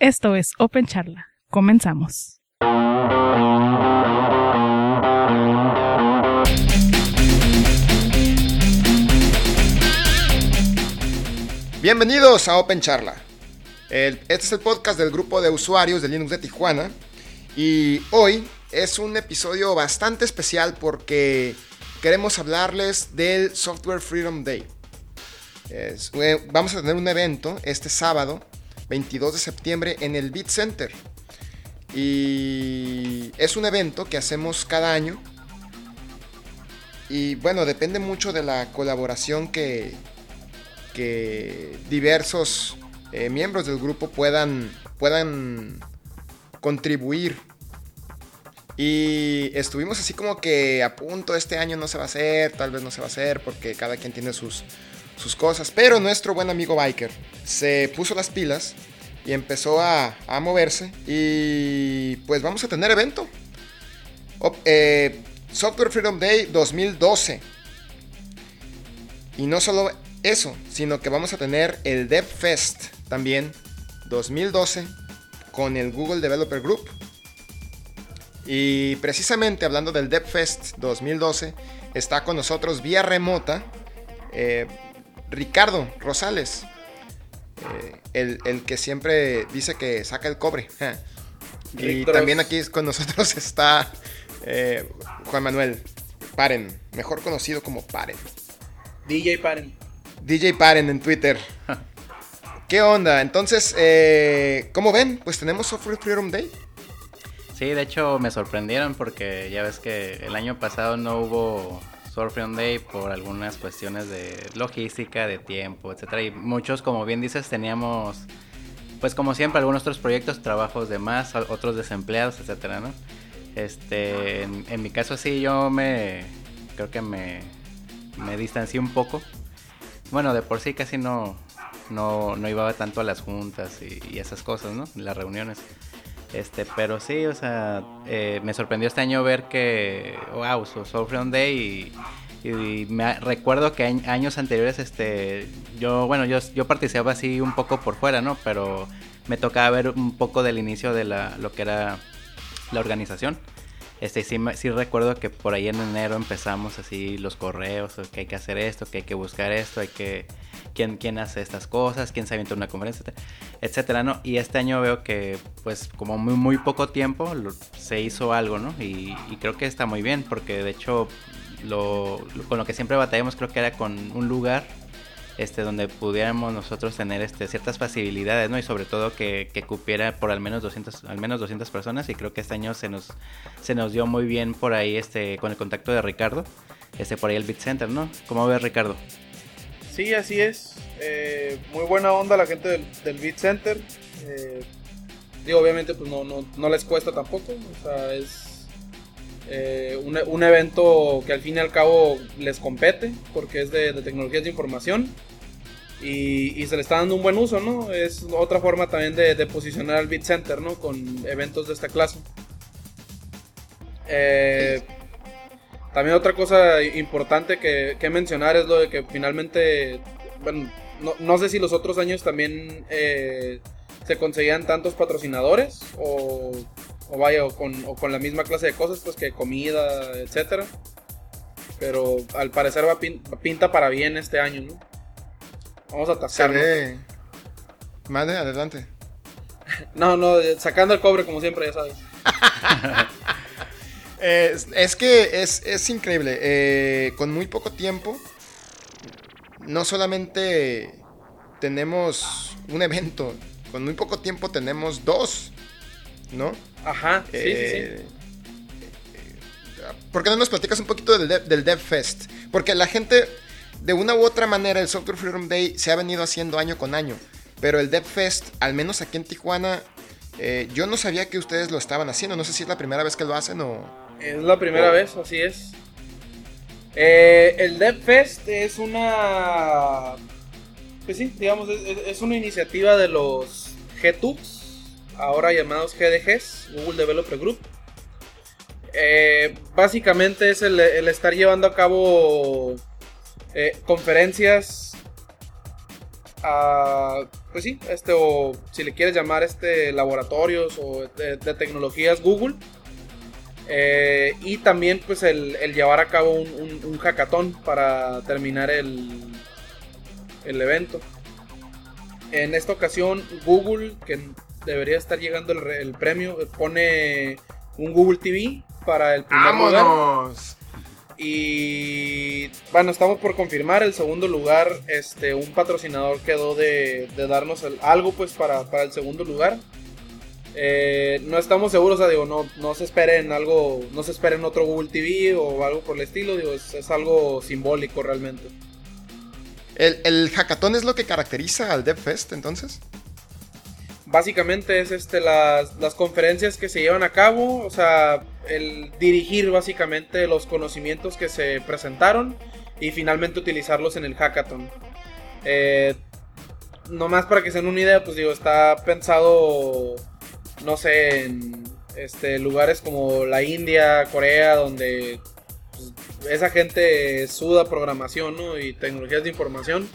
Esto es Open Charla. Comenzamos. Bienvenidos a Open Charla. Este es el podcast del grupo de usuarios de Linux de Tijuana. Y hoy es un episodio bastante especial porque queremos hablarles del Software Freedom Day. Eh, vamos a tener un evento este sábado, 22 de septiembre, en el Beat Center. Y es un evento que hacemos cada año. Y bueno, depende mucho de la colaboración que, que diversos eh, miembros del grupo puedan, puedan contribuir. Y estuvimos así como que a punto, este año no se va a hacer, tal vez no se va a hacer, porque cada quien tiene sus, sus cosas. Pero nuestro buen amigo Biker se puso las pilas y empezó a, moverse. Y pues vamos a tener evento. Eh, Software Freedom Day 2012. Y no solo eso, sino que vamos a tener el DevFest también 2012 con el Google Developer Group. Y precisamente hablando del DevFest 2012, está con nosotros vía remota eh, Ricardo Rosales, eh, el, el que siempre dice que saca el cobre. y también aquí con nosotros está eh, Juan Manuel Paren, mejor conocido como Paren. DJ Paren. DJ Paren en Twitter. ¿Qué onda? Entonces, eh, ¿cómo ven? Pues tenemos Software Freedom Day. Sí, de hecho me sorprendieron porque ya ves que el año pasado no hubo Por algunas cuestiones de logística, de tiempo, etcétera. Y muchos, como bien dices, teníamos, pues como siempre, algunos otros proyectos, trabajos de más, otros desempleados, etcétera, ¿no? Este, en, en mi caso sí, yo me, creo que me, me distancié un poco. Bueno, de por sí casi no, no, no iba tanto a las juntas y, y esas cosas, ¿no? Las reuniones. Este, pero sí, o sea, eh, me sorprendió este año ver que, wow, so, Soul Freedom Day y, me recuerdo que añ- años anteriores, este, yo, bueno, yo, yo participaba así un poco por fuera, ¿no? Pero me tocaba ver un poco del inicio de la, lo que era la organización. Este, sí, sí recuerdo que por ahí en enero empezamos así los correos, que hay que hacer esto, que hay que buscar esto, hay que... ¿Quién, quién hace estas cosas? ¿Quién se avienta una conferencia? etcétera, ¿no? Y este año veo que, pues, como muy, muy poco tiempo se hizo algo, ¿no? Y, y creo que está muy bien, porque de hecho, lo- con lo que siempre batallamos creo que era con un lugar este, donde pudiéramos nosotros tener este, ciertas facilidades, ¿no? Y sobre todo que, cupiera por al menos 200, al menos 200 personas y creo que este año se nos, se nos dio muy bien por ahí este, con el contacto de Ricardo, este, por ahí el Bit Center, ¿no? ¿Cómo ves Ricardo? Sí, así es. Eh, muy buena onda la gente del, del Beat Center. Eh, digo, obviamente, pues no, no, no les cuesta tampoco. O sea, es eh, un, evento que al fin y al cabo les compete, porque es de tecnologías de información. Y, se le está dando un buen uso, ¿no? Es otra forma también de, de posicionar al Beat Center, ¿no? Con eventos de esta clase. Eh, también otra cosa importante que, mencionar es lo de que finalmente, bueno, no, no sé si los otros años también eh, se conseguían tantos patrocinadores o, o vaya, o con, con la misma clase de cosas, pues que comida, etcétera. Pero al parecer va pin- pinta para bien este año, ¿no? Vamos a Se atascarnos. ve. Mande, adelante. No, no, sacando el cobre como siempre, ya sabes. Eh, es, es que es, es increíble. eh, con muy poco tiempo, no solamente tenemos un evento, con muy poco tiempo tenemos dos, ¿no? Ajá, sí, sí, sí. Eh, ¿Por qué no nos platicas un poquito del, Dev- del DevFest? Porque la gente, de una u otra manera, el Software Freedom Day se ha venido haciendo año con año. Pero el DevFest, al menos aquí en Tijuana, eh, yo no sabía que ustedes lo estaban haciendo. No sé si es la primera vez que lo hacen o... Es la primera Oh. vez, así es. Eh, el DevFest es una. Pues sí, digamos, es, una iniciativa de los GTUBs, ahora llamados GDGs, Google Developer Group. Eh, básicamente es el estar llevando a cabo eh, conferencias ah, pues sí, este, o si le quieres llamar este, laboratorios o de, tecnologías Google. Eh, y también pues el, llevar a cabo un, un, para terminar el, el evento. En esta ocasión Google, que debería estar llegando el, el premio, pone un Google TV para el primer lugar. Y bueno, estamos por confirmar el segundo lugar. Este, un patrocinador quedó de, darnos algo pues para, para el segundo lugar. Eh, no estamos seguros, o sea, digo, no, no se esperen algo, no se esperen otro Google TV o algo por el estilo, digo, es, es algo simbólico realmente. ¿El, el hackathon es lo que caracteriza al DevFest entonces? Básicamente es este las, las conferencias que se llevan a cabo, o sea, el dirigir básicamente los conocimientos que se presentaron y finalmente utilizarlos en el hackathon. Eh, nomás para que se den una idea, pues digo, está pensado, no sé, en este, lugares como la India, Corea, donde pues, esa gente suda programación ¿no? y tecnologías de información.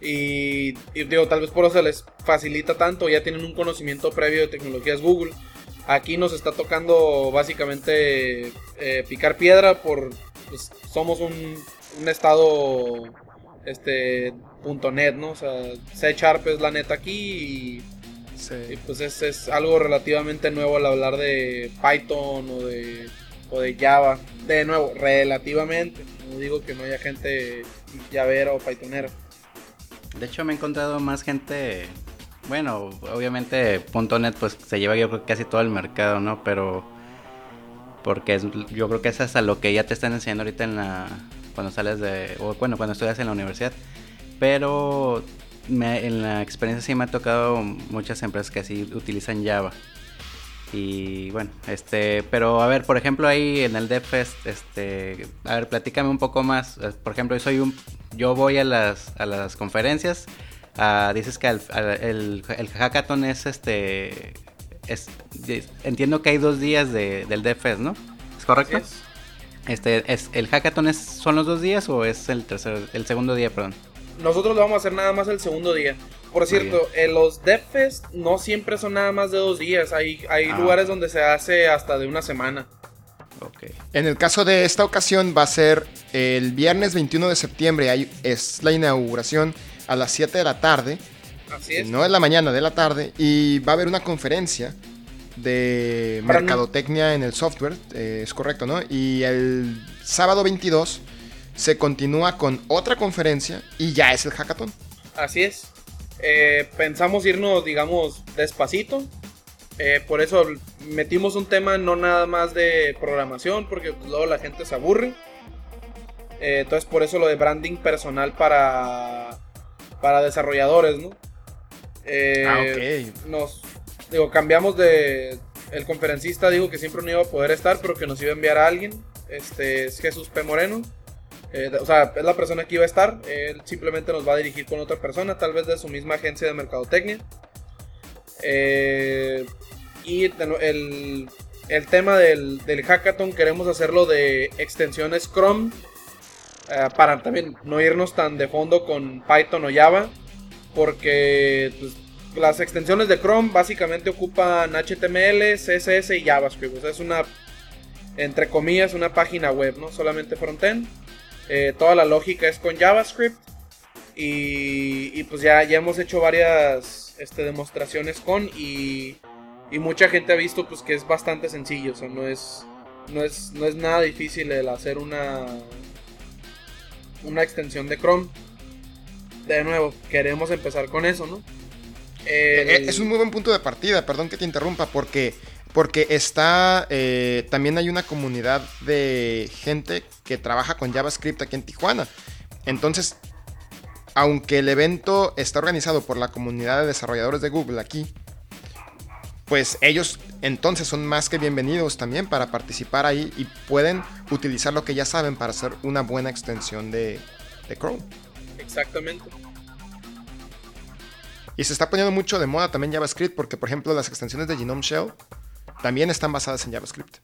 Y, y digo, tal vez por eso se les facilita tanto, ya tienen un conocimiento previo de tecnologías Google. Aquí nos está tocando básicamente eh, picar piedra por pues, somos un, un estado este punto .net, ¿no? O sea, C Sharp es la neta aquí y, Sí. y, pues es, es algo relativamente nuevo al hablar de Python o de, o de Java. De nuevo, relativamente. No digo que no haya gente llavera o pythonera. De hecho, me he encontrado más gente. Bueno, obviamente .NET pues se lleva yo creo casi todo el mercado, ¿no? Pero porque es- yo creo que es hasta lo que ya te están enseñando ahorita en la cuando sales de o bueno, cuando estudias en la universidad. Pero en la experiencia sí me ha tocado muchas empresas que así utilizan Java. Y bueno, este, pero a ver, por ejemplo, ahí en el DevFest, este, a ver, platícame un poco más. Por ejemplo, yo soy un, yo voy a las, a las conferencias. ah, dices que el, el hackathon es este, es, entiendo que hay dos días de, del DevFest, ¿no? ¿Es correcto? Es. Este, es, el hackathon es, son los dos días o es el tercer, el segundo día, perdón. Nosotros lo vamos a hacer nada más el segundo día. Por cierto, en los DevFest no siempre son nada más de dos días. Hay, hay Ah. lugares donde se hace hasta de una semana. Ok. En el caso de esta ocasión va a ser el viernes 21 de septiembre, ahí es la inauguración a las 7 de la tarde, Así es. no es la mañana, de la tarde, y va a haber una conferencia de Para no- mercadotecnia en el software, eh, es correcto, ¿no? Y el sábado 22 se continúa con otra conferencia y ya es el hackathon. Así es. Eh, pensamos irnos, digamos, despacito. Eh, por eso metimos un tema no nada más de programación, porque pues, luego la gente se aburre. Eh, entonces por eso lo de branding personal para, para desarrolladores, ¿no? Ah, ok. nos digo cambiamos de el conferencista dijo que siempre no iba a poder estar pero que nos iba a enviar a alguien este es Jesús P Moreno Eh, o sea es la persona que iba a estar él simplemente nos va a dirigir con otra persona tal vez de su misma agencia de mercadotecnia Eh, y el, el tema del, del hackathon queremos hacerlo de extensiones Chrome eh, para también no irnos tan de fondo con Python o Java porque pues, las extensiones de Chrome básicamente ocupan HTML, CSS y JavaScript. O sea, es una, entre comillas, una página web, ¿no? Solamente frontend. Eh, toda la lógica es con JavaScript. Y, y, pues ya, ya hemos hecho varias este, demostraciones con y, y mucha gente ha visto pues que es bastante sencillo. O sea, no es, no es, no es nada difícil el hacer una, una extensión de Chrome. De nuevo, queremos empezar con eso, ¿no? Eh, El- Es un muy buen punto de partida, perdón que te interrumpa, porque, porque está, eh, también hay una comunidad de gente que trabaja con JavaScript aquí en Tijuana. Entonces, aunque el evento está organizado por la comunidad de desarrolladores de Google aquí, pues ellos entonces son más que bienvenidos también para participar ahí y pueden utilizar lo que ya saben para hacer una buena extensión de, de Chrome. Exactamente. Y se está poniendo mucho de moda también JavaScript porque, por ejemplo, las extensiones de Genome Shell también están basadas en JavaScript.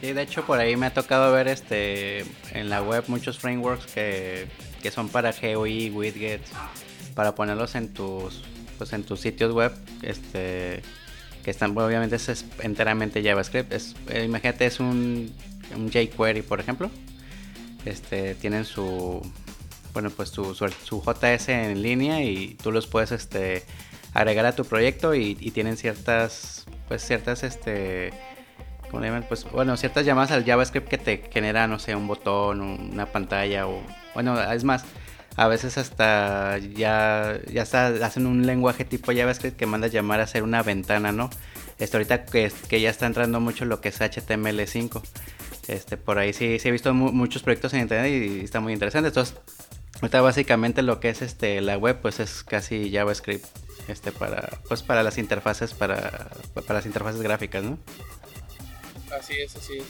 Sí, de hecho por ahí me ha tocado ver este en la web muchos frameworks que, que son para GUI, widgets para ponerlos en tus pues en tus sitios web este que están obviamente es enteramente JavaScript eh, imagínate es un, un jQuery por ejemplo este tienen su bueno pues su, su, JS en línea y tú los puedes este agregar a tu proyecto y, y tienen ciertas pues ciertas este ¿cómo le llaman? pues bueno ciertas llamadas al JavaScript que te genera no sé un botón una pantalla o bueno es más a veces hasta ya, ya está, hacen un lenguaje tipo JavaScript que manda llamar a hacer una ventana, ¿no? Este, ahorita que, que ya está entrando mucho lo que es HTML5. Este, por ahí sí, sí he visto muchos proyectos en internet y, está muy interesante. Entonces, ahorita básicamente lo que es este la web, pues es casi JavaScript, este, para, pues para las interfaces, para, para las interfaces gráficas, ¿no? Así es, así es.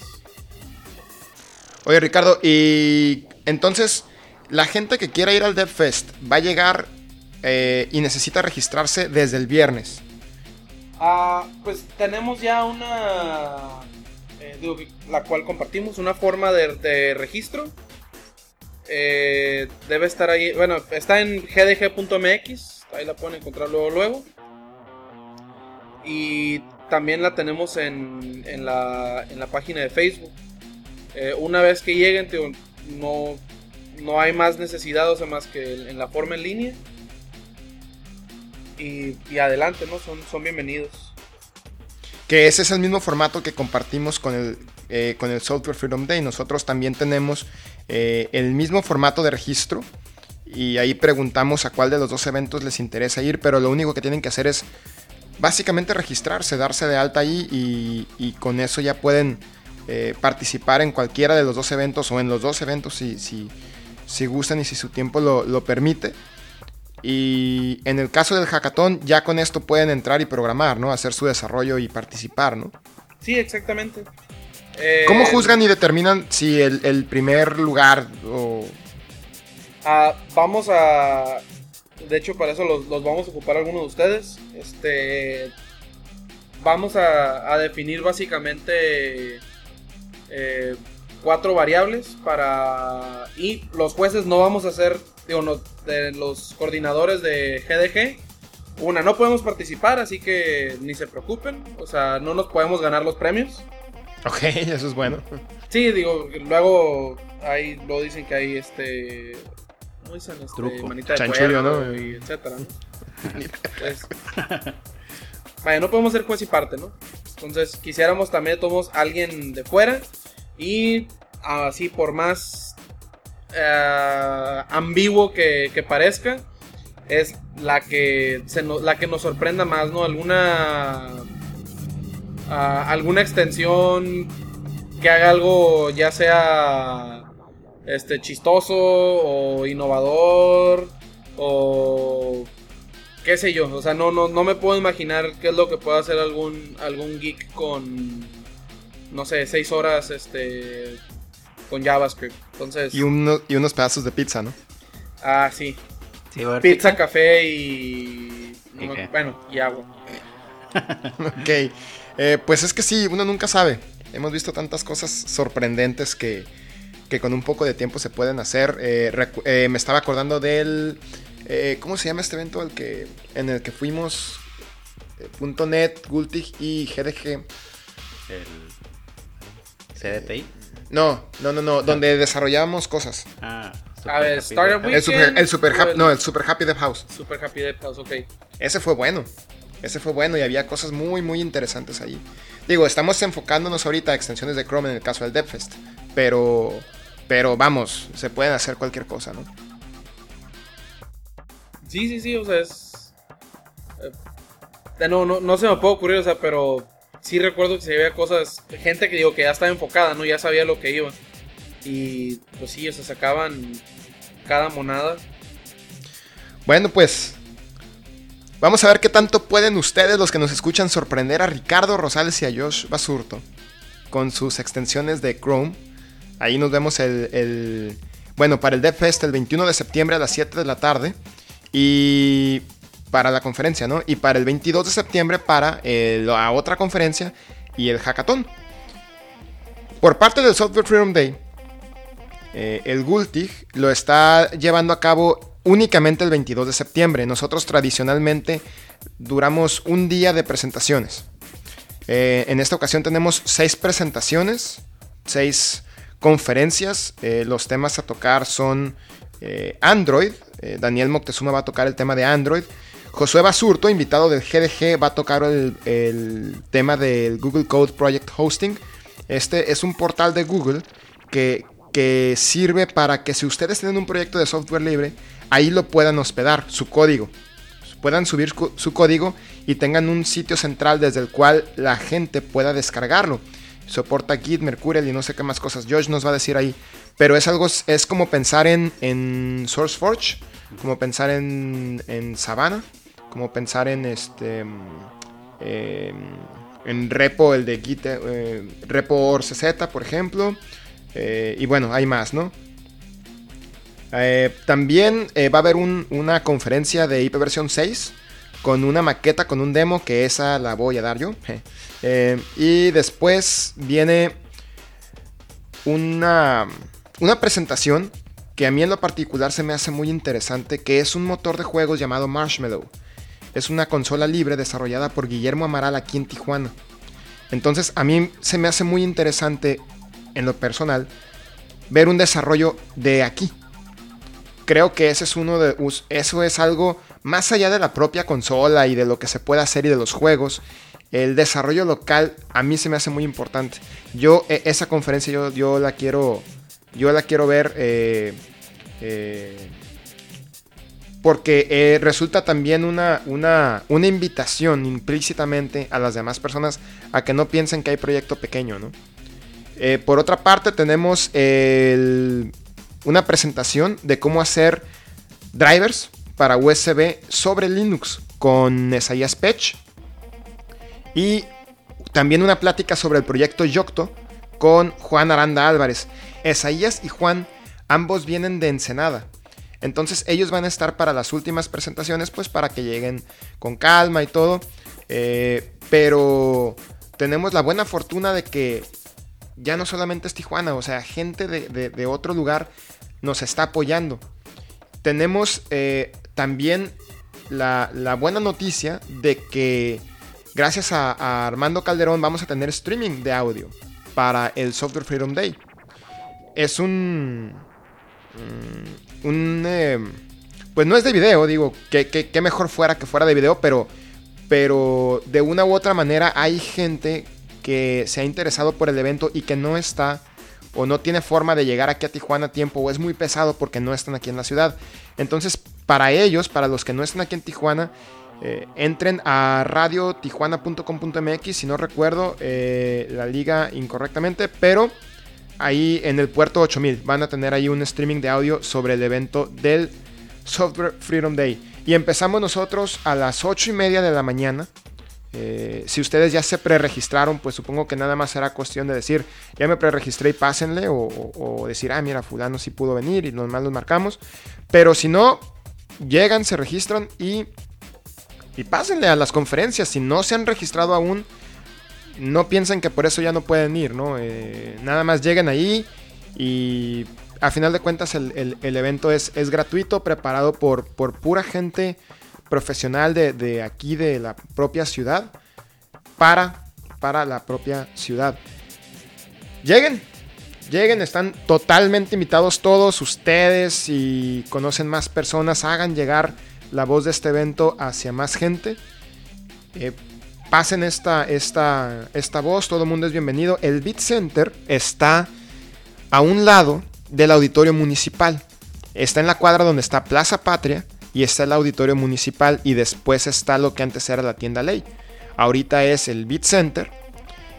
Oye, Ricardo, y entonces la gente que quiera ir al DevFest va a llegar eh, y necesita registrarse desde el viernes. Ah, pues tenemos ya una, eh, la cual compartimos, una forma de, registro. Eh, debe estar ahí, bueno, está en gdg.mx, ahí la pueden encontrar luego, luego. Y también la tenemos en, en, la, en la página de Facebook. una vez que lleguen, no no hay más necesidad, o sea, más que en la forma en línea. Y, adelante, ¿no? Son, son bienvenidos. Que ese es el mismo formato que compartimos con el, eh, con el Software Freedom Day. Nosotros también tenemos eh, el mismo formato de registro. Y ahí preguntamos a cuál de los dos eventos les interesa ir. Pero lo único que tienen que hacer es básicamente registrarse, darse de alta ahí. Y, y con eso ya pueden eh, participar en cualquiera de los dos eventos o en los dos eventos si, si, si gustan y si su tiempo lo, permite. Y en el caso del hackathon, ya con esto pueden entrar y programar, ¿no? Hacer su desarrollo y participar, ¿no? Sí, exactamente. ¿Cómo eh, juzgan y determinan si el, primer lugar o... Ah, vamos a... De hecho, para eso los, vamos a ocupar algunos de ustedes. Este... Vamos a, definir básicamente... Eh, cuatro variables para... Y los jueces no vamos a ser, digo, de los coordinadores de GDG. Una, no podemos participar, así que ni se preocupen. O sea, no nos podemos ganar los premios. Ok, eso es bueno. Sí, digo, luego ahí lo dicen que hay este... ¿Cómo dicen? Este, Truco. Manita de ¿no? Y etcétera, ¿no? Pues, vaya, no podemos ser juez y parte, ¿no? Entonces, quisiéramos también tomos alguien de fuera y así por más eh, ambiguo que, parezca, es la que, se la que nos sorprenda más, ¿no? Alguna, ah, alguna extensión que haga algo ya sea este, chistoso o innovador o qué sé yo, o sea, no, no, no me puedo imaginar qué es lo que pueda hacer algún, algún geek con no sé, seis horas este, con JavaScript. Entonces, y, unos pedazos de pizza, ¿no? Ah, sí. pizza, café y... bueno, y agua. ok. Eh, pues es que sí, uno nunca sabe. Hemos visto tantas cosas sorprendentes que, que con un poco de tiempo se pueden hacer. Eh, eh, me estaba acordando del... ¿Cómo se llama este evento el que, en el que fuimos? .NET, Gultig y GDG. El CDTI? No, no, no, no, donde desarrollábamos cosas. Ah, a ver, Startup El super, el super happy, no, el Super Happy Dev House. Super Happy Dev House, ok. Ese fue bueno. Ese fue bueno y había cosas muy, muy interesantes ahí. Digo, estamos enfocándonos ahorita a extensiones de Chrome en el caso del DevFest. Pero, pero vamos, se pueden hacer cualquier cosa, ¿no? Sí, sí, sí, o sea, es... Eh, no, no, no se me puede ocurrir, o sea, pero sí recuerdo que se veía cosas, gente que digo que ya estaba enfocada, ¿no? Ya sabía lo que iba. Y pues sí, o sea, sacaban cada monada. Bueno, pues vamos a ver qué tanto pueden ustedes, los que nos escuchan, sorprender a Ricardo Rosales y a Josh Basurto con sus extensiones de Chrome. Ahí nos vemos el, bueno, para el DevFest el 21 de septiembre a las 7 de la tarde. Y para la conferencia, ¿no? Y para el 22 de septiembre para eh, la otra conferencia y el hackathon. Por parte del Software Freedom Day, eh, el Gultig lo está llevando a cabo únicamente el 22 de septiembre. Nosotros tradicionalmente duramos un día de presentaciones. Eh, en esta ocasión tenemos seis presentaciones, seis conferencias. Eh, los temas a tocar son eh, Android. Daniel Moctezuma va a tocar el tema de Android. Josué Basurto, invitado del GDG, va a tocar el, el tema del Google Code Project Hosting. Este es un portal de Google que, que sirve para que si ustedes tienen un proyecto de software libre, ahí lo puedan hospedar, su código. Puedan subir su código y tengan un sitio central desde el cual la gente pueda descargarlo. Soporta Git, Mercurial y no sé qué más cosas. George nos va a decir ahí. Pero es algo, es como pensar en, en SourceForge, como pensar en, en Savannah, como pensar en este. Em, en repo, el de Git, eh, repo OrCZ, por ejemplo. Eh, y bueno, hay más, ¿no? Eh, también eh, va a haber una conferencia de IP versión 6 con una maqueta, con un demo, que esa la voy a dar yo. y después viene una, una presentación que a mí en lo particular se me hace muy interesante, que es un motor de juegos llamado Marshmallow. Es una consola libre desarrollada por Guillermo Amaral aquí en Tijuana. Entonces a mí se me hace muy interesante en lo personal, ver un desarrollo de aquí. Creo que ese es uno de eso es algo más allá de la propia consola y de lo que se puede hacer y de los juegos. El desarrollo local a mí se me hace muy importante. Yo e, esa conferencia yo, yo la quiero yo la quiero ver eh, eh, porque eh, resulta también una, una, una invitación implícitamente a las demás personas a que no piensen que hay proyecto pequeño, ¿no? Por otra parte, tenemos una presentación de cómo hacer drivers para USB sobre Linux con Esaias Pech. Y también una plática sobre el proyecto Yocto con Juan Aranda Álvarez. Esaías y Juan ambos vienen de Ensenada. Entonces ellos van a estar para las últimas presentaciones, pues para que lleguen con calma y todo. Eh, pero tenemos la buena fortuna de que ya no solamente es Tijuana, o sea, gente de, otro lugar nos está apoyando. Tenemos eh, también la, buena noticia de que gracias a, Armando Calderón vamos a tener streaming de audio para el Software Freedom Day. Es un... Mm, un eh, pues no es de video, digo, que, mejor fuera que fuera de video, pero, pero de una u otra manera hay gente que se ha interesado por el evento y que no está o no tiene forma de llegar aquí a Tijuana a tiempo o es muy pesado porque no están aquí en la ciudad. Entonces, para ellos, para los que no están aquí en Tijuana, eh, entren a radiotijuana.com.mx, si no recuerdo eh, la liga incorrectamente, pero ahí en el puerto 8000 van a tener ahí un streaming de audio sobre el evento del Software Freedom Day. Y empezamos nosotros a las 8 y media de la mañana. Eh, si ustedes ya se preregistraron, pues supongo que nada más será cuestión de decir, ya me preregistré y pásenle, o, decir, ah, mira, fulano sí pudo venir y nomás los marcamos. Pero si no, llegan, se registran y, y pásenle a las conferencias. Si no se han registrado aún, no piensen que por eso ya no pueden ir, ¿no? Eh, nada más lleguen ahí y a final de cuentas el, evento es, es, gratuito, preparado por, por pura gente profesional de, aquí, de la propia ciudad, para, para la propia ciudad. Lleguen, lleguen, están totalmente invitados todos ustedes y conocen más personas, hagan llegar la voz de este evento hacia más gente. Eh, pasen esta, esta, esta voz, todo el mundo es bienvenido. El Beat Center está a un lado del auditorio municipal. Está en la cuadra donde está Plaza Patria y está el auditorio municipal y después está lo que antes era la tienda ley. Ahorita es el Beat Center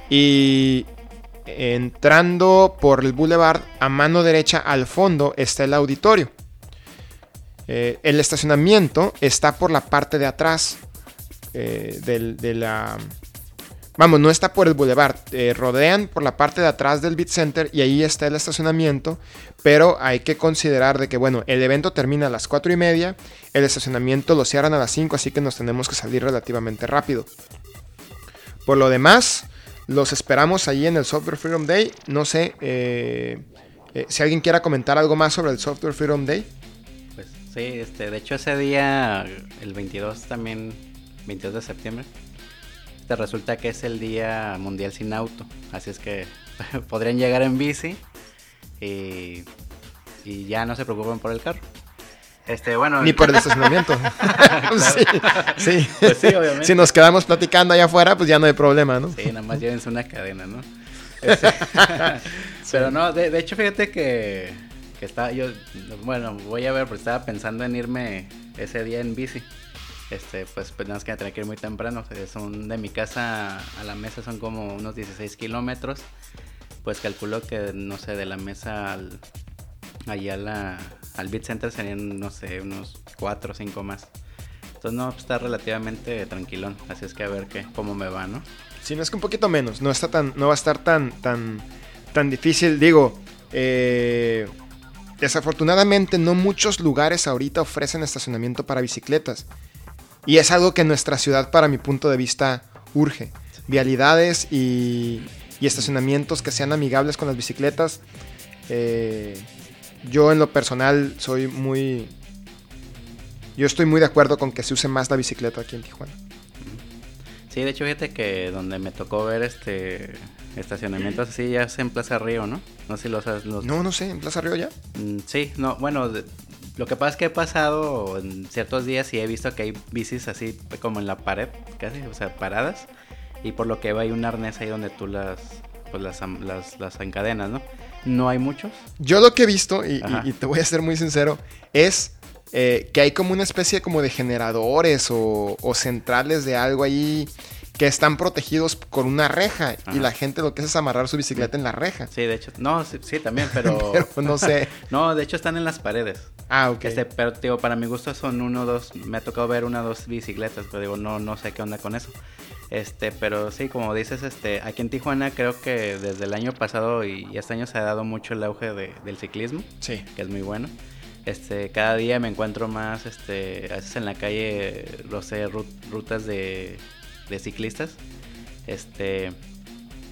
y entrando por el boulevard a mano derecha al fondo está el auditorio. Eh, el estacionamiento está por la parte de atrás eh, de la Vamos, no está por el boulevard, eh, rodean por la parte de atrás del Beat Center y ahí está el estacionamiento, pero hay que considerar de que, bueno, el evento termina a las 4 y media, el estacionamiento lo cierran a las 5, así que nos tenemos que salir relativamente rápido. Por lo demás, los esperamos ahí en el Software Freedom Day. No sé si alguien quiera comentar algo más sobre el Software Freedom Day. Sí, este, de hecho ese día, el 22 también, 22 de septiembre, te resulta que es el día mundial sin auto. Así es que podrían llegar en bici y, y ya no se preocupen por el carro. Este, bueno, Ni por el estacionamiento. sí, sí. Pues sí, obviamente. Si nos quedamos platicando allá afuera, pues ya no hay problema, ¿no? Sí, nada más llévense una cadena, ¿no? Este, Pero no, de, de hecho, fíjate que, que estaba yo, bueno, voy a ver, porque estaba pensando en irme ese día en bici. Este, pues, pues nada más que tener que ir muy temprano. Son de mi casa a la mesa son como unos 16 kilómetros. Pues calculo que, no sé, de la mesa al, allá a la, al Beat Center serían, no sé, unos 4 o 5 más. Entonces, no, pues, está relativamente tranquilón. Así es que a ver qué, cómo me va, ¿no? Sí, no es que un poquito menos. No está tan, no va a estar tan, tan, tan difícil. Digo, eh, desafortunadamente no muchos lugares ahorita ofrecen estacionamiento para bicicletas. Y es algo que nuestra ciudad, para mi punto de vista, urge. Vialidades y, y estacionamientos que sean amigables con las bicicletas. Eh, yo en lo personal soy muy... Yo estoy muy de acuerdo con que se use más la bicicleta aquí en Tijuana. Sí, de hecho, fíjate que donde me tocó ver este estacionamientos así ya es en Plaza Río, ¿no? No sé si los... los- No, no sé, en Plaza Río ya. Mm, Sí, no, bueno, de- lo que pasa es que he pasado en ciertos días y he visto que hay bicis así como en la pared, casi, o sea, paradas. Y por lo que veo hay un arnés ahí donde tú las, pues las, las, las encadenas, ¿no? No hay muchos. Yo lo que he visto, y, y- Ajá. y te voy a ser muy sincero, es eh, que hay como una especie como de generadores o, o centrales de algo ahí que están protegidos con una reja y la gente lo que hace es amarrar su bicicleta en la reja. Sí, de hecho, no, sí, sí, también, pero... Pero no sé. no, de hecho están en las paredes. Ah, ok. Este, pero digo, para mi gusto son uno o dos. Me ha tocado ver una o dos bicicletas, pero digo, no, no sé qué onda con eso. Este, pero sí, como dices, este, aquí en Tijuana creo que desde el año pasado y este año se ha dado mucho el auge de- del ciclismo, Sí. que es muy bueno. Este, cada día me encuentro más, este, a veces en la calle, no sé, ru- rutas de, de ciclistas. Este,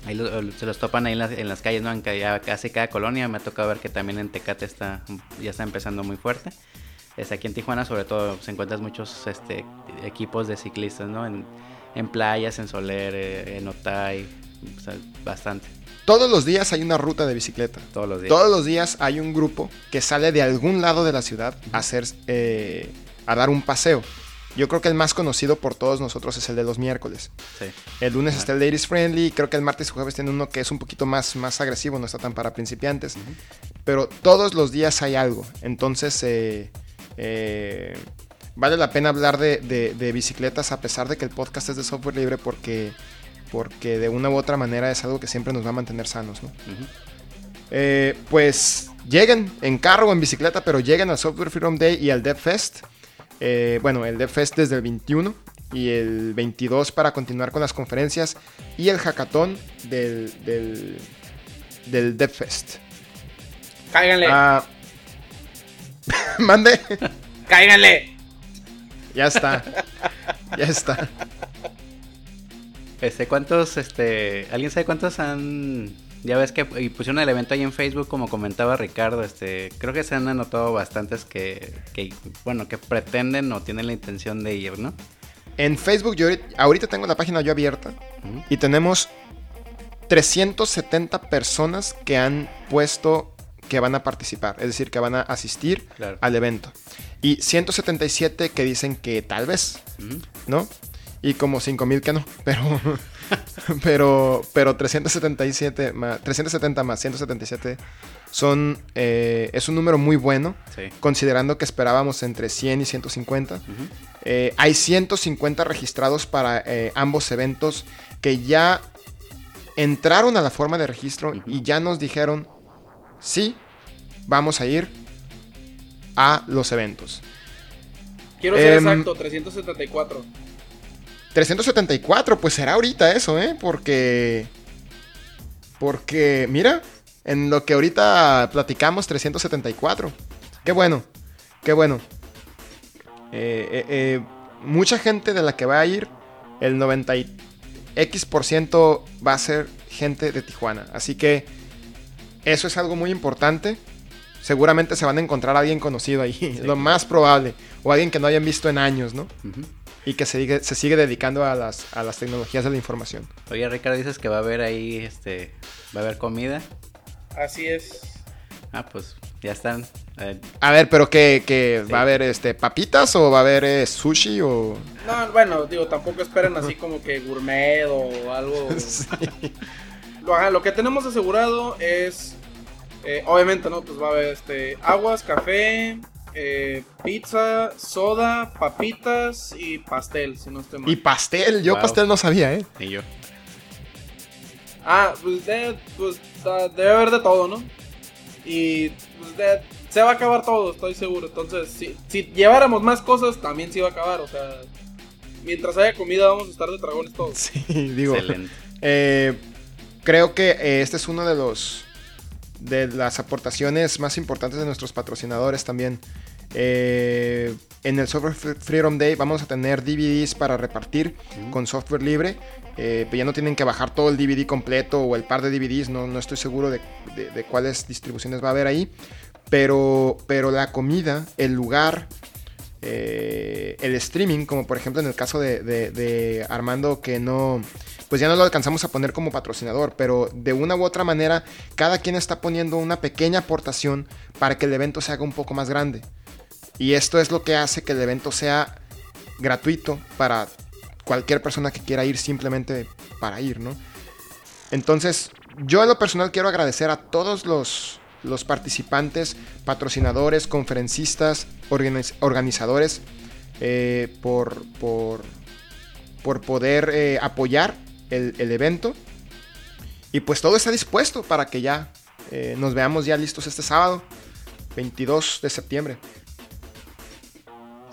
ahí lo- se los topan ahí en las, en las calles, ¿no? En ya casi cada colonia. Me ha tocado ver que también en Tecate está, ya está empezando muy fuerte. Este, aquí en Tijuana, sobre todo, se encuentran muchos este, equipos de ciclistas, ¿no? En, en playas, en Soler, eh, en Otay, o sea, bastante, Todos los días hay una ruta de bicicleta. todos los días. Todos los días hay un grupo que sale de algún lado de la ciudad a hacer, eh, a dar un paseo. Yo creo que el más conocido por todos nosotros es el de los miércoles. Sí. El lunes está el Ladies Friendly. Creo que el martes y jueves tiene uno que es un poquito más, más agresivo, no está tan para principiantes. Pero todos los días hay algo. Entonces, eh, eh, vale la pena hablar de, de- de bicicletas a pesar de que el podcast es de software libre porque, porque de una u otra manera es algo que siempre nos va a mantener sanos. ¿no? Eh, pues lleguen en carro o en bicicleta, pero lleguen al Software Freedom Day y al Dev Fest. Eh, bueno, el Dev Fest desde el 21 y el 22 para continuar con las conferencias y el hackathon del, del, del Dev Fest. Cáiganle, Ah, mande, cáiganle. ya está, ya está. Este, ¿cuántos, este, alguien sabe cuántos han, ya ves que y pusieron el evento ahí en Facebook como comentaba Ricardo, este, creo que se han anotado bastantes que, que, bueno, que pretenden o tienen la intención de ir, ¿no? En Facebook, yo ahorita- tengo la página yo abierta y tenemos 370 personas que han puesto que van a participar, es decir, que van a asistir Claro. al evento. Y 177 que dicen que tal vez. ¿no? Y como 5000 que no, pero pero pero 377 más 370 más 177 son eh, es un número muy bueno Sí. considerando que esperábamos entre 100 y 150. Ujú. Eh, hay 150 registrados para eh, ambos eventos que ya entraron a la forma de registro y ya nos dijeron, sí, vamos a ir a los eventos. Quiero ser Em, exacto, 374. 374, pues será ahorita eso, ¿eh? Porque... Porque, mira, en lo que ahorita platicamos, 374. Qué bueno, qué bueno. Eh, eh, eh, mucha gente de la que va a ir, el 90 y X por ciento va a ser gente de Tijuana. Así que eso es algo muy importante. seguramente se van a encontrar a alguien conocido ahí, lo más probable, o alguien que no hayan visto en años, ¿no? Ujú. Y que se sigue, se sigue dedicando a las, a las tecnologías de la información. Oye, Ricardo, dices que va a haber ahí, este, va a haber comida. Así es. Ah, pues ya están. Eh, A ver, pero que, que Sí. va a haber este papitas o va a haber eh, sushi o No, bueno, digo, tampoco esperen así como que gourmet o algo. Lo, ajá, lo que tenemos asegurado es, eh, obviamente, ¿no? Pues va a haber este, aguas, café, eh, pizza, soda, papitas y pastel, si no estoy mal. y pastel. Yo Wow. pastel no sabía, ¿eh? y yo. Ah, pues, de- pues da- debe haber de todo, ¿no? Y pues, de- se va a acabar todo, estoy seguro. Entonces, si, si lleváramos más cosas, también se iba a acabar. O sea, mientras haya comida, vamos a estar de dragones todos. Sí, digo. Excelente. Eh, creo que eh, este es uno de los de las aportaciones más importantes de nuestros patrocinadores también. Eh, en el Software Fre- Freedom Day vamos a tener DVDs para repartir con software libre. Eh, pues ya no tienen que bajar todo el DVD completo o el par de DVDs. No, no estoy seguro de, de- de cuáles distribuciones va a haber ahí. Pero, pero la comida, el lugar, eh, el streaming, como por ejemplo en el caso de, de- de Armando, que no, pues ya no lo alcanzamos a poner como patrocinador, pero de una u otra manera, cada quien está poniendo una pequeña aportación para que el evento se haga un poco más grande. Y esto es lo que hace que el evento sea gratuito para cualquier persona que quiera ir simplemente para ir, ¿no? Entonces, yo en lo personal quiero agradecer a todos los, los participantes, patrocinadores, conferencistas, organiz- organizadores, eh, por, por, por poder eh, apoyar el, el evento. Y pues todo está dispuesto para que ya eh, nos veamos ya listos este sábado, 22 de septiembre.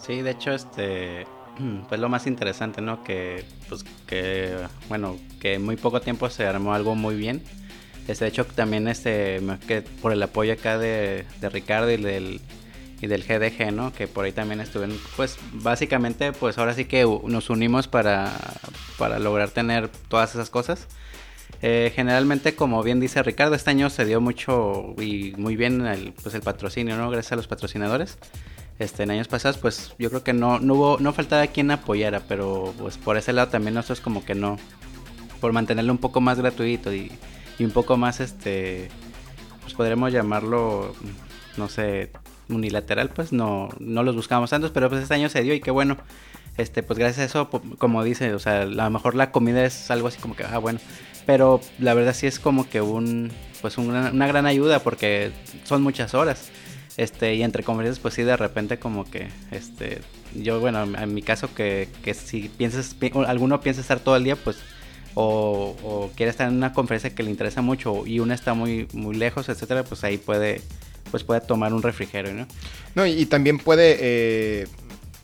Sí, de hecho, este, pues lo más interesante, ¿no? Que, pues, que, bueno, que en muy poco tiempo se armó algo muy bien. Este, de hecho, también, este, que por el apoyo acá de, de Ricardo y del, y del GDG, ¿no? Que por ahí también estuvieron, pues, básicamente, pues ahora sí que nos unimos para, para lograr tener todas esas cosas. Eh, generalmente, como bien dice Ricardo, este año se dio mucho y muy bien el, pues, el patrocinio, ¿no? Gracias a los patrocinadores. Este, en años pasados, pues yo creo que no, no hubo, no faltaba quien apoyara, pero pues por ese lado también nosotros como que no, por mantenerlo un poco más gratuito y, y un poco más, este, pues podremos llamarlo, no sé, unilateral, pues no, no los buscábamos tantos, pero pues este año se dio y qué bueno. Este, pues gracias a eso, como dice, o sea, a lo mejor la comida es algo así como que, ah, bueno, pero la verdad sí es como que un, pues un una gran ayuda porque son muchas horas. Este, y entre conferencias, pues sí, de repente como que, este, yo, bueno, en mi caso que, que si piensas, alguno piensa estar todo el día, pues, o, o quiere estar en una conferencia que le interesa mucho y una está muy, muy lejos, etcétera, pues ahí puede, pues puede tomar un refrigerio, ¿no? No, y, y también puede, eh,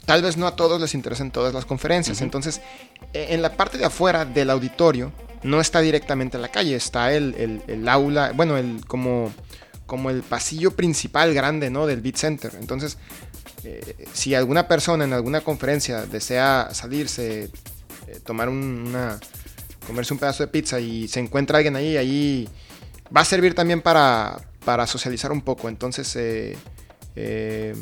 tal vez no a todos les interesen todas las conferencias. Entonces, eh, en la parte de afuera del auditorio, no está directamente en la calle, está el, el- el aula, bueno, el como, como el pasillo principal grande, ¿no? Del Beat Center. Entonces, eh, si alguna persona en alguna conferencia desea salirse, eh, tomar un- una, comerse un pedazo de pizza y se encuentra alguien ahí, ahí va a servir también para, para socializar un poco. Entonces, eh, eh,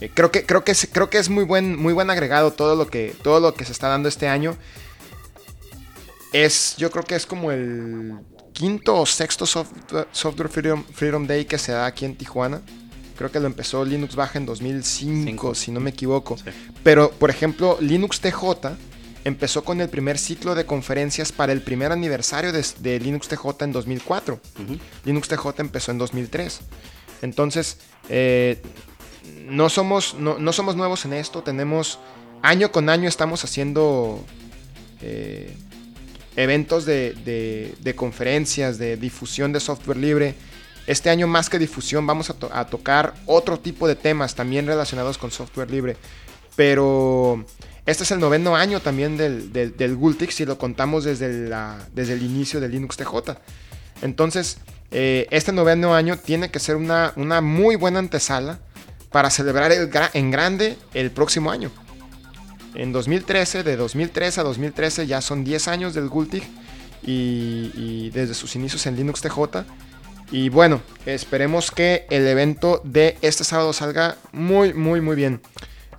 eh, creo que creo que es, creo que es muy buen muy buen agregado todo lo que todo lo que se está dando este año. Es yo creo que es como el quinto o sexto software, Software Freedom, Freedom Day que se da aquí en Tijuana. Creo que lo empezó Linux Baja en 2005, Cinco. si no me equivoco. Sí. Pero, por ejemplo, Linux TJ empezó con el primer ciclo de conferencias para el primer aniversario de, de Linux TJ en 2004. Ujú. Linux TJ empezó en 2003. Entonces, eh, no, somos, no, no somos nuevos en esto. Tenemos, año con año estamos haciendo eh, eventos de, de- de conferencias, de difusión de software libre. Este año más que difusión vamos a, to- a tocar otro tipo de temas también relacionados con software libre. Pero este es el noveno año también del, del, del Gultix si lo contamos desde, la, desde el inicio de Linux TJ. Entonces, eh, este noveno año tiene que ser una, una muy buena antesala para celebrar el en grande el próximo año. En 2013, de 2013 a 2013 ya son 10 años del Gultig y, y desde sus inicios en Linux TJ. Y bueno, esperemos que el evento de este sábado salga muy, muy, muy bien.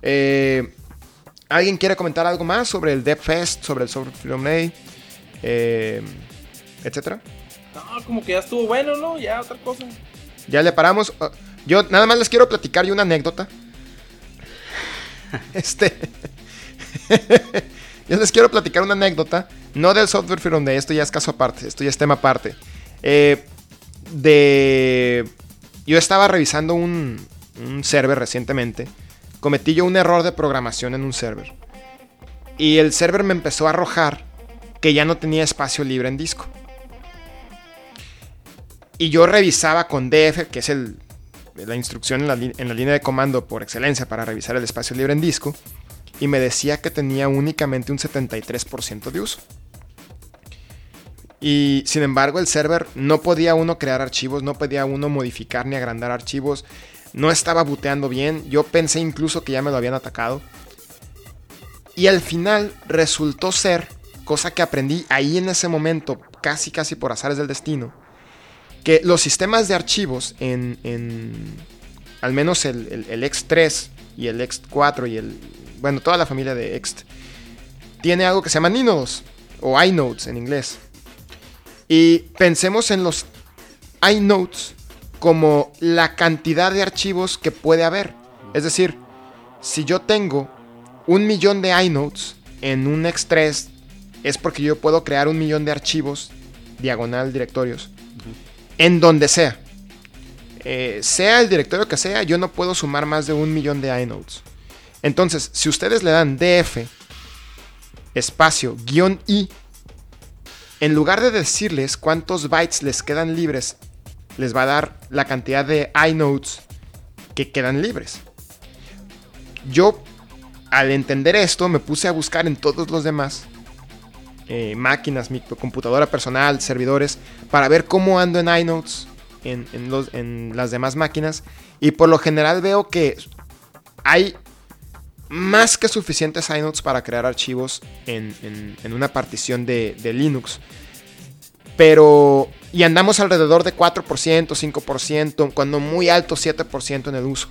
Eh, ¿Alguien quiere comentar algo más sobre el Dev Fest, sobre el Software Film Day, eh, etcétera? No, como que ya estuvo bueno, ¿no? Ya otra cosa. Ya le paramos. Uh, Yo nada más les quiero platicar y una anécdota. Este. Yo les quiero platicar una anécdota. No del Software Film Day, esto ya es caso aparte, esto ya es tema aparte. Eh, de. Yo estaba revisando un, un server recientemente. Cometí yo un error de programación en un server. Y el server me empezó a arrojar que ya no tenía espacio libre en disco. Y yo revisaba con DF, que es el, la instrucción en la, en la línea de comando por excelencia para revisar el espacio libre en disco. Y me decía que tenía únicamente un 73% de uso. Y sin embargo el server no podía uno crear archivos, no podía uno modificar ni agrandar archivos. No estaba booteando bien. Yo pensé incluso que ya me lo habían atacado. Y al final resultó ser, cosa que aprendí ahí en ese momento, casi casi por azares del destino, que los sistemas de archivos en, al menos el, el- el X3 y el X4 y el, bueno, toda la familia de X, tiene algo que se llama Ninodes o iNodes en inglés. Y pensemos en los iNodes como la cantidad de archivos que puede haber. Es decir, si yo tengo un millón de iNodes en un X3, es porque yo puedo crear un millón de archivos, diagonal directorios, en donde sea. Eh, sea el directorio que sea, yo no puedo sumar más de un millón de iNodes. Entonces, si ustedes le dan df espacio guion i, en lugar de decirles cuántos bytes les quedan libres, les va a dar la cantidad de iNodes que quedan libres. Yo, al entender esto, me puse a buscar en todos los demás eh, máquinas, mi computadora personal, servidores, para ver cómo ando en iNodes en, en los- las demás máquinas. Y por lo general veo que hay más que suficientes iNodes para crear archivos en, una partición de Linux. Pero, y andamos alrededor de 4%, 5%, cuando muy alto 7% en el uso.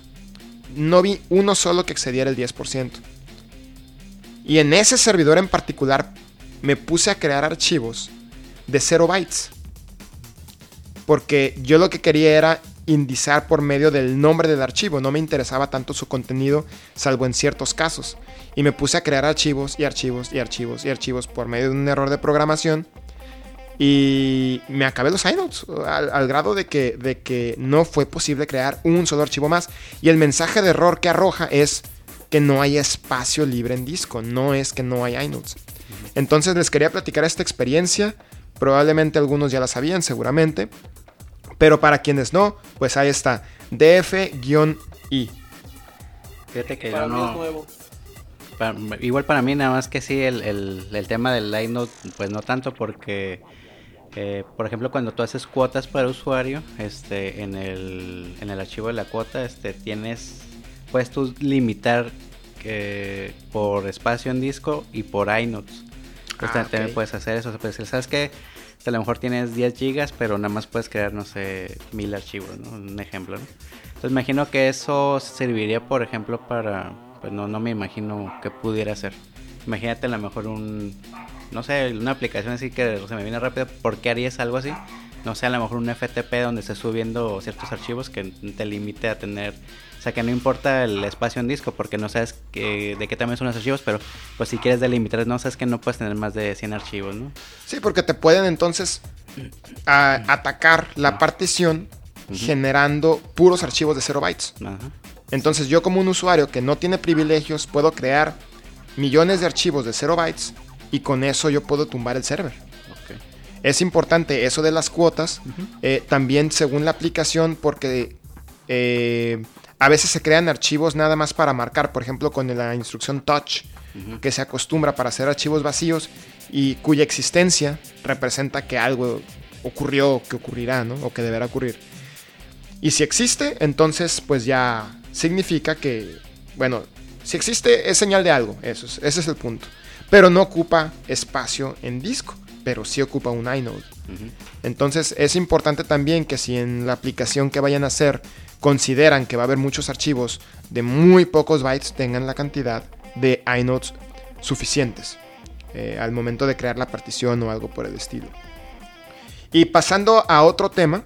No vi uno solo que excediera el 10%. Y en ese servidor en particular me puse a crear archivos de 0 bytes. Porque yo lo que quería era indizar por medio del nombre del archivo. No me interesaba tanto su contenido, salvo en ciertos casos. Y me puse a crear archivos y archivos y archivos y archivos por medio de un error de programación. Y me acabé los iNodes al, al grado de que, de que no fue posible crear un solo archivo más. Y el mensaje de error que arroja es que no hay espacio libre en disco, no es que no hay iNodes. Entonces les quería platicar esta experiencia. Probablemente algunos ya la sabían, seguramente. Pero para quienes no, pues ahí está. DF-I. Fíjate que Para yo mí es no. nuevo. igual para mí, nada más que sí, el, el- el tema del iNote, pues no tanto porque. Eh, por ejemplo, cuando tú haces cuotas para usuario, este, en el, en el archivo de la cuota, este, tienes, puedes tú limitar eh, por espacio en disco y por iNotes. Ah, también puedes hacer eso. O sea, puedes decir, ¿sabes qué? A lo mejor tienes 10 gigas, pero nada más puedes crear, no sé, mil archivos, ¿no? Un ejemplo, ¿no? Entonces imagino que eso serviría, por ejemplo, para... Pues no, no me imagino que pudiera ser. Imagínate a lo mejor un... No sé, una aplicación así que se me viene rápido. ¿Por qué harías algo así? No sé, a lo mejor un FTP donde estés subiendo ciertos archivos que te limite a tener... O sea, que no importa el espacio en disco porque no sabes que- de qué tamaño son los archivos, pero pues si quieres delimitar, no sabes que no puedes tener más de 100 archivos, ¿no? Sí, porque te pueden entonces a- atacar la partición generando puros archivos de 0 bytes. Entonces yo como un usuario que no tiene privilegios puedo crear millones de archivos de 0 bytes y con eso yo puedo tumbar el server. Es importante eso de las cuotas, eh, también según la aplicación, porque eh, a veces se crean archivos nada más para marcar, por ejemplo con la instrucción touch, que se acostumbra para hacer archivos vacíos y cuya existencia representa que algo ocurrió, que ocurrirá, ¿no? O que deberá ocurrir. Y si existe, entonces pues ya significa que, bueno, si existe es señal de algo, eso es- ese es el punto. Pero no ocupa espacio en disco, pero sí ocupa un inode. Entonces es importante también que si en la aplicación que vayan a hacer consideran que va a haber muchos archivos de muy pocos bytes, tengan la cantidad de inodes suficientes eh, al momento de crear la partición o algo por el estilo. Y pasando a otro tema,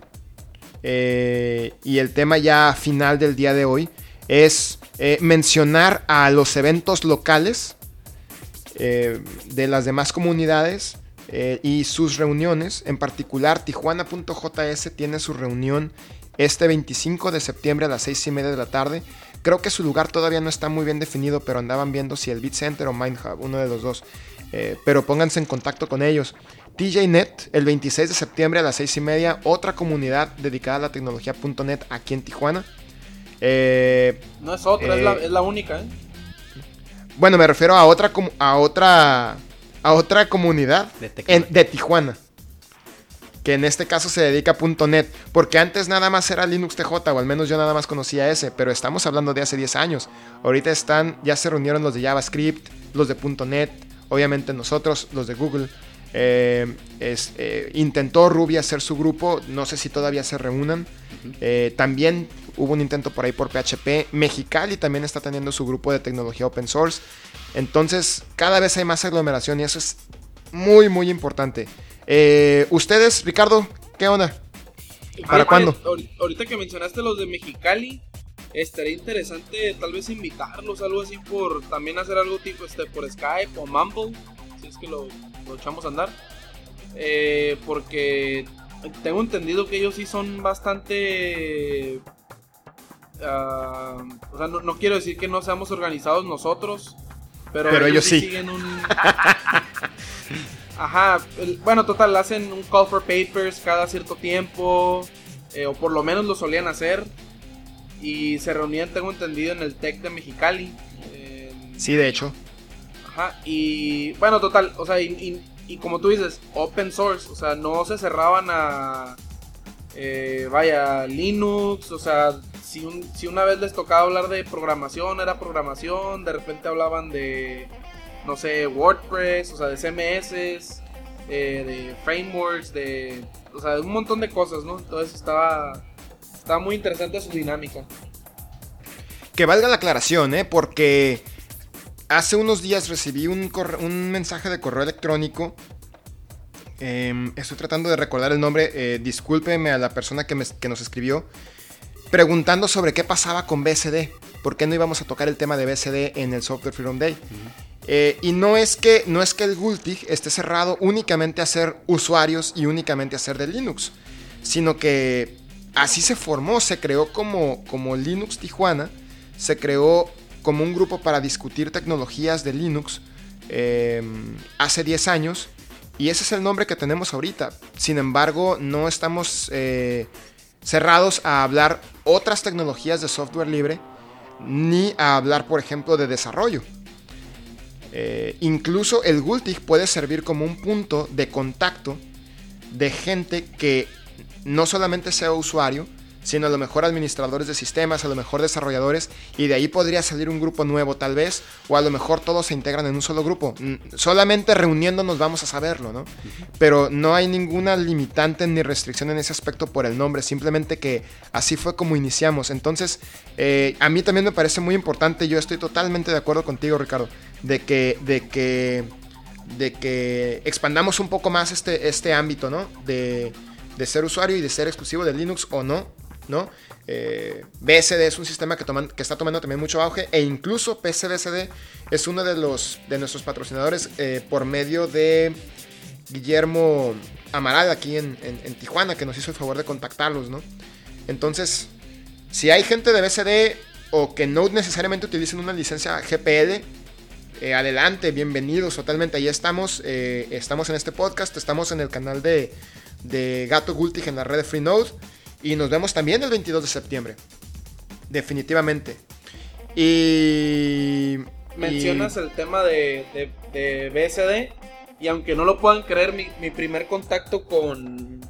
eh, y el tema ya final del día de hoy, es eh, mencionar a los eventos locales eh, de las demás comunidades eh, y sus reuniones. En particular, Tijuana.js tiene su reunión este 25 de septiembre a las 6 y media de la tarde. Creo que su lugar todavía no está muy bien definido, pero andaban viendo si el Beat Center o MindHub, uno de los dos. Eh, pero pónganse en contacto con ellos. TJNet, el 26 de septiembre a las 6 y media, otra comunidad dedicada a la tecnología.net aquí en Tijuana. Eh, No es otra, es, la, Eh, es la única, ¿eh? Bueno, me refiero a otra, a otra, a otra comunidad De en- tecnología. de Tijuana. Que en este caso se dedica a .NET. Porque antes nada más era Linux TJ, o al menos yo nada más conocía ese. Pero estamos hablando de hace 10 años. Ahorita están, ya se reunieron los de JavaScript, los de .NET, obviamente nosotros, los de Google. Eh, es- eh, intentó Ruby hacer su grupo, no sé si todavía se reúnan. Eh, también hubo un intento por ahí por PHP. Mexicali también está teniendo su grupo de tecnología open source. Entonces, cada vez hay más aglomeración y eso es muy, muy importante. Eh, Ustedes, Ricardo, ¿qué onda? ¿Para cuándo? ahori- Ahorita que mencionaste los de Mexicali, estaría interesante tal vez invitarlos, algo así, por también hacer algo tipo este por Skype o Mumble, si es que lo, lo echamos a andar. Eh, porque tengo entendido que ellos sí son bastante... ah, o sea, no, no quiero decir que no seamos organizados nosotros, pero, Pero ellos sí. siguen un... Ajá, el- bueno, total, hacen un call for papers cada cierto tiempo, eh, o por lo menos lo solían hacer, y se reunían, tengo entendido, en el TEC de Mexicali. Sí, de hecho. Ajá, y bueno, total, o sea, y, y- y como tú dices, open source, o sea, no se cerraban a, eh, vaya, Linux, o sea, si, un- si una vez les tocaba hablar de programación, era programación, de repente hablaban de, no sé, WordPress, o sea, de CMS, eh, de frameworks, de, o sea, de un montón de cosas, ¿no? Entonces estaba, estaba muy interesante su dinámica. Que valga la aclaración, ¿eh? Porque hace unos días recibí un, corre- un mensaje de correo electrónico. Em, estoy tratando de recordar el nombre. eh, discúlpeme a la persona que, me- que nos escribió. Preguntando sobre qué pasaba con BSD. ¿Por qué no íbamos a tocar el tema de BSD en el Software Freedom Day? Eh, y no es, que, no es que el Gultig esté cerrado únicamente a ser usuarios y únicamente a ser de Linux, sino que así se formó, se creó como, como Linux Tijuana, se creó como un grupo para discutir tecnologías de Linux eh, hace 10 años y ese es el nombre que tenemos ahorita. Sin embargo, no estamos eh, cerrados a hablar otras tecnologías de software libre ni a hablar, por ejemplo, de desarrollo. Eh, incluso el Gultig puede servir como un punto de contacto de gente que no solamente sea usuario, sino a lo mejor administradores de sistemas, a lo mejor desarrolladores, y de ahí podría salir un grupo nuevo tal vez, o a lo mejor todos se integran en un solo grupo. Mm, Solamente reuniéndonos vamos a saberlo, ¿no? Pero no hay ninguna limitante ni restricción en ese aspecto por el nombre, simplemente que así fue como iniciamos. Entonces, eh, a mí también me parece muy importante, yo estoy totalmente de acuerdo contigo, Ricardo, de que, de que, de que expandamos un poco más este, este ámbito, ¿no? De, de ser usuario y de ser exclusivo de Linux o no, ¿no? Eh, BSD es un sistema que, está tomando también mucho auge e incluso PCBSD es uno de, los, de nuestros patrocinadores eh, por medio de Guillermo Amaral aquí en, Tijuana que nos hizo el favor de contactarlos, ¿no? Entonces, si hay gente de BSD o que no necesariamente utilicen una licencia GPL, eh, adelante, bienvenidos totalmente. Ahí estamos, estamos en este podcast, estamos en el canal de, de Gato Gultig en la red de Freenode y nos vemos también el 22 de septiembre. Definitivamente. Y... mencionas el tema de, de, BSD y aunque no lo puedan creer, mi, mi primer contacto con,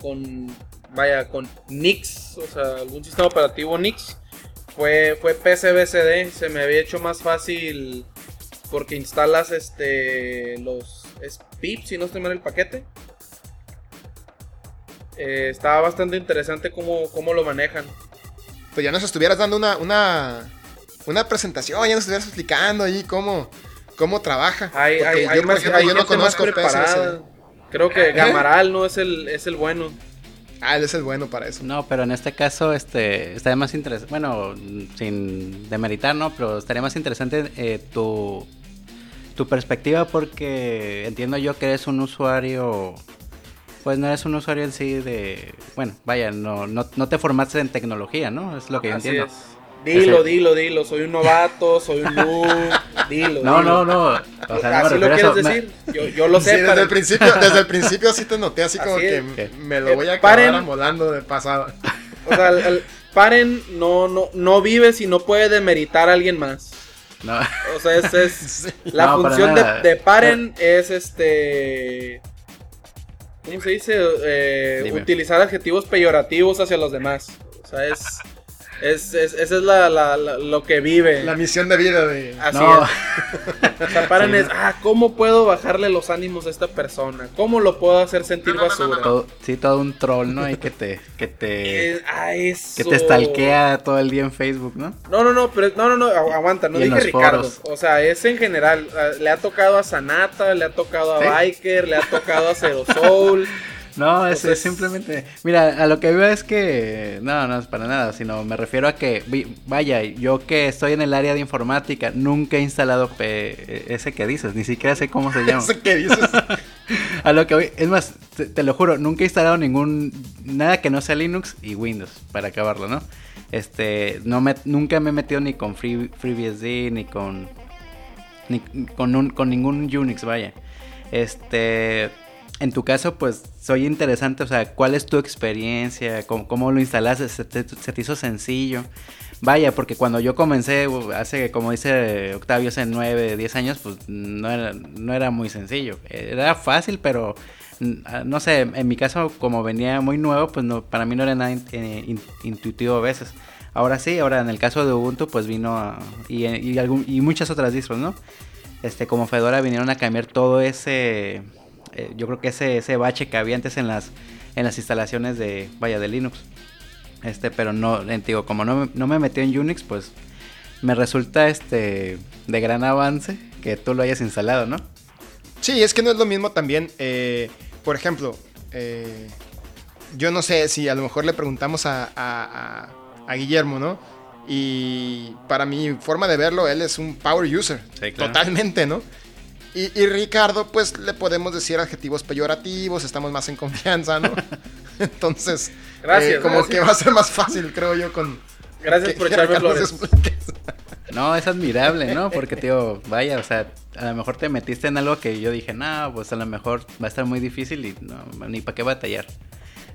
con, vaya, con Nix, o sea, algún sistema operativo Nix, fue, fue PCBSD, se me había hecho más fácil porque instalas este, los es PIP, si no estoy mal el paquete, Eh, está bastante interesante cómo, cómo lo manejan. Pues ya nos estuvieras dando una, una, una presentación, ya nos estuvieras explicando ahí cómo, cómo trabaja. Hay, Porque hay, yo, hay por más, ejemplo, hay yo no conozco. PSS. Creo que ¿Eh? Gamaral no es el, es el bueno. Ah, él es el bueno para eso. No, pero en este caso, este, estaría más interesante, bueno, sin demeritar, ¿no? Pero estaría más interesante eh, tu, tu perspectiva porque entiendo yo que eres un usuario, pues no eres un usuario en sí de, bueno, vaya, no, no, no te formaste en tecnología, ¿no? Es lo que yo Así entiendo. es. Dilo, dilo, dilo. Soy un novato, soy un noob. Dilo. No, dilo. no, no. O sea, no Así lo quieres me- decir. Yo, yo lo Sí, sé. desde para- el principio, desde el principio sí te noté así como Así que me lo Eh, voy a acabar paren. amolando de pasada. O sea, el- el- paren, no, no, no vive si no puede demeritar a alguien más. no. O sea, es, es Sí. la No, función de, de paren es este. ¿Cómo se dice? Eh, utilizar adjetivos peyorativos hacia los demás. O sea, es. Es, es esa es la, la- la- lo que vive. La misión de vida de... Así No. es. O sea, paren Sí. es, ah, ¿cómo puedo bajarle los ánimos a esta persona? ¿Cómo lo puedo hacer sentir basura? Todo- sí, todo un troll, ¿no? Y que te, que te, ah, eso. que te stalkea todo el día en Facebook, ¿no? No, no, no, pero no, no, no, agu- aguanta, no dije Ricardo. foros. O sea, es en general. ah, Le ha tocado a Sanata, le ha tocado a ¿Sí? Biker, le ha tocado a Zero Soul. No, es, es simplemente. Mira, a lo que veo es que. No, no es para nada, sino me refiero a que. Vaya, yo que estoy en el área de informática, nunca he instalado P- ese que dices, ni siquiera sé cómo se llama. Eso que dices. A lo que voy, es más, te, te lo juro, nunca he instalado ningún. Nada que no sea Linux y Windows, para acabarlo, ¿no? Este. No me, nunca me he metido ni con Free, FreeBSD, ni con. Ni con, un, con ningún Unix, vaya. Este. En tu caso, pues, soy interesante, o sea, ¿cuál es tu experiencia? ¿Cómo, lo instalaste? ¿Se te, se hizo sencillo? Vaya, porque cuando yo comencé, hace, como dice Octavio, hace 9, 10 años, pues no era, muy sencillo. Era fácil, pero ah, no sé, en mi caso, como venía muy nuevo, pues para mí no era nada eh, in- intuitivo a veces. Ahora sí, ahora en el caso de Ubuntu, pues vino a- y, algún- y muchas otras distros, ¿no? Este, como Fedora vinieron a cambiar todo ese, eh, yo creo que ese, ese bache que había antes en las, en las instalaciones de, vaya, de Linux. Este, pero no, digo, como no, me- no me metí en Unix, pues me resulta este de gran avance que tú lo hayas instalado, ¿no? Sí, es que no es lo mismo también. eh, por ejemplo, eh, yo no sé si a lo mejor le preguntamos a, a- a- a Guillermo, ¿no? Y para mi forma de verlo, él es un power user. Sí, claro. Totalmente, ¿no? Y, y Ricardo, pues le podemos decir adjetivos peyorativos, estamos más en confianza, ¿no? Entonces, Gracias, eh, como gracias. que va a ser más fácil, creo yo, con... Gracias que- por echarme flores. No, es admirable, ¿no? Porque, tío, vaya, o sea, a lo mejor te metiste en algo que yo dije, no, pues a lo mejor va a estar muy difícil y no, ni para qué batallar.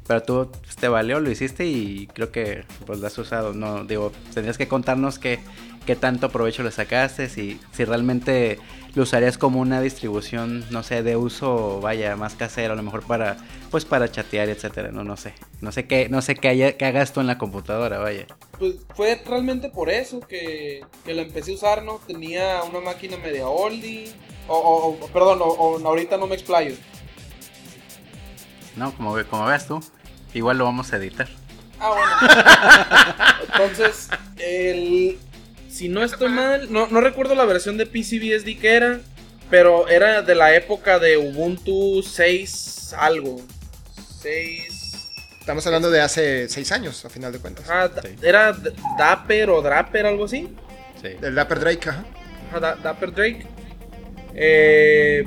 Pero tú pues, te valió, lo hiciste y creo que pues lo has usado. No, digo, tendrías que contarnos qué, qué tanto provecho le sacaste, si, si realmente lo usarías como una distribución, no sé, de uso, vaya, más casero, a lo mejor para, pues para chatear, etcétera, no, no sé. No sé qué, no sé qué, haya- qué hagas tú en la computadora, vaya. Pues fue realmente por eso que, que la empecé a usar, ¿no? Tenía una máquina media oldie. O, o- o- perdón, o, ahorita no me explayo. No, como, ve- como veas tú, igual lo vamos a editar. Ah, bueno. Entonces, el, si no estoy mal, no, no recuerdo la versión de PCBSD que era, pero era de la época de Ubuntu 6 algo. 6... Estamos hablando de hace seis años, a final de cuentas. Sí. era Dapper o Draper, algo así. Sí. El Dapper Drake, ajá. Ajá, Da- Dapper Drake. Eh,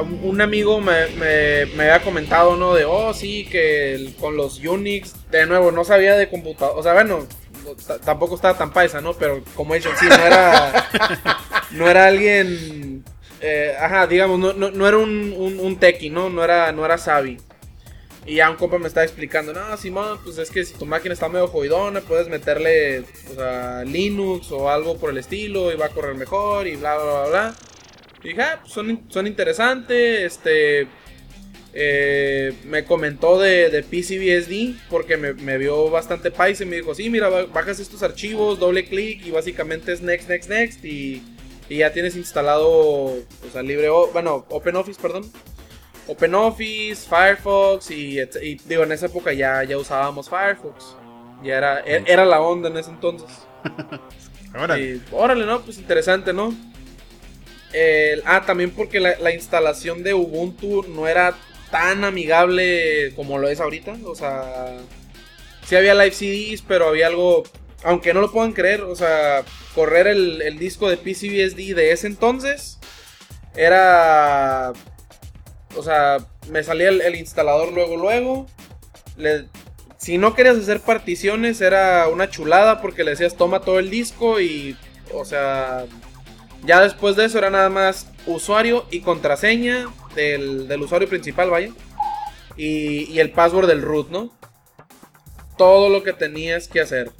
un amigo me, me- me había comentado, ¿no? De, oh, sí, que el- con los Unix, de nuevo, no sabía de computador. O sea, bueno, tampoco estaba tan paisa, ¿no? Pero como he dicho, sí, no era, no era alguien, eh, ajá, digamos, no, no, no era un, un, un techie, ¿no? No era, no era savvy. Y ya un compa me estaba explicando, no, Simón, pues es que si tu máquina está medio jodidona, puedes meterle o sea, Linux o algo por el estilo y va a correr mejor y bla, bla, bla, bla. Y dije, ah, pues son, son interesantes, este... eh, me comentó de, de PCBSD porque me, me vio bastante paisa y me dijo, sí, mira, ba- bajas estos archivos, doble clic y básicamente es next, next, next y, y ya tienes instalado, o sea, libre, bueno, OpenOffice, perdón. OpenOffice, Firefox y, y, digo, en esa época ya, ya usábamos Firefox. Ya era, e- era la onda en ese entonces. Ahora, Y, órale, ¿no? Pues interesante, ¿no? Ah, también porque la, la instalación de Ubuntu no era tan amigable como lo es ahorita. O sea, sí había live CDs, pero había algo, aunque no lo puedan creer, o sea, correr el, disco de PCBSD de ese entonces era... O sea, me salía el, instalador luego, luego. Si no querías hacer particiones era una chulada porque le decías toma todo el disco y, o sea, ya después de eso era nada más usuario y contraseña del, del usuario principal, vaya. Y, y el password del root, ¿no? Todo lo que tenías que hacer.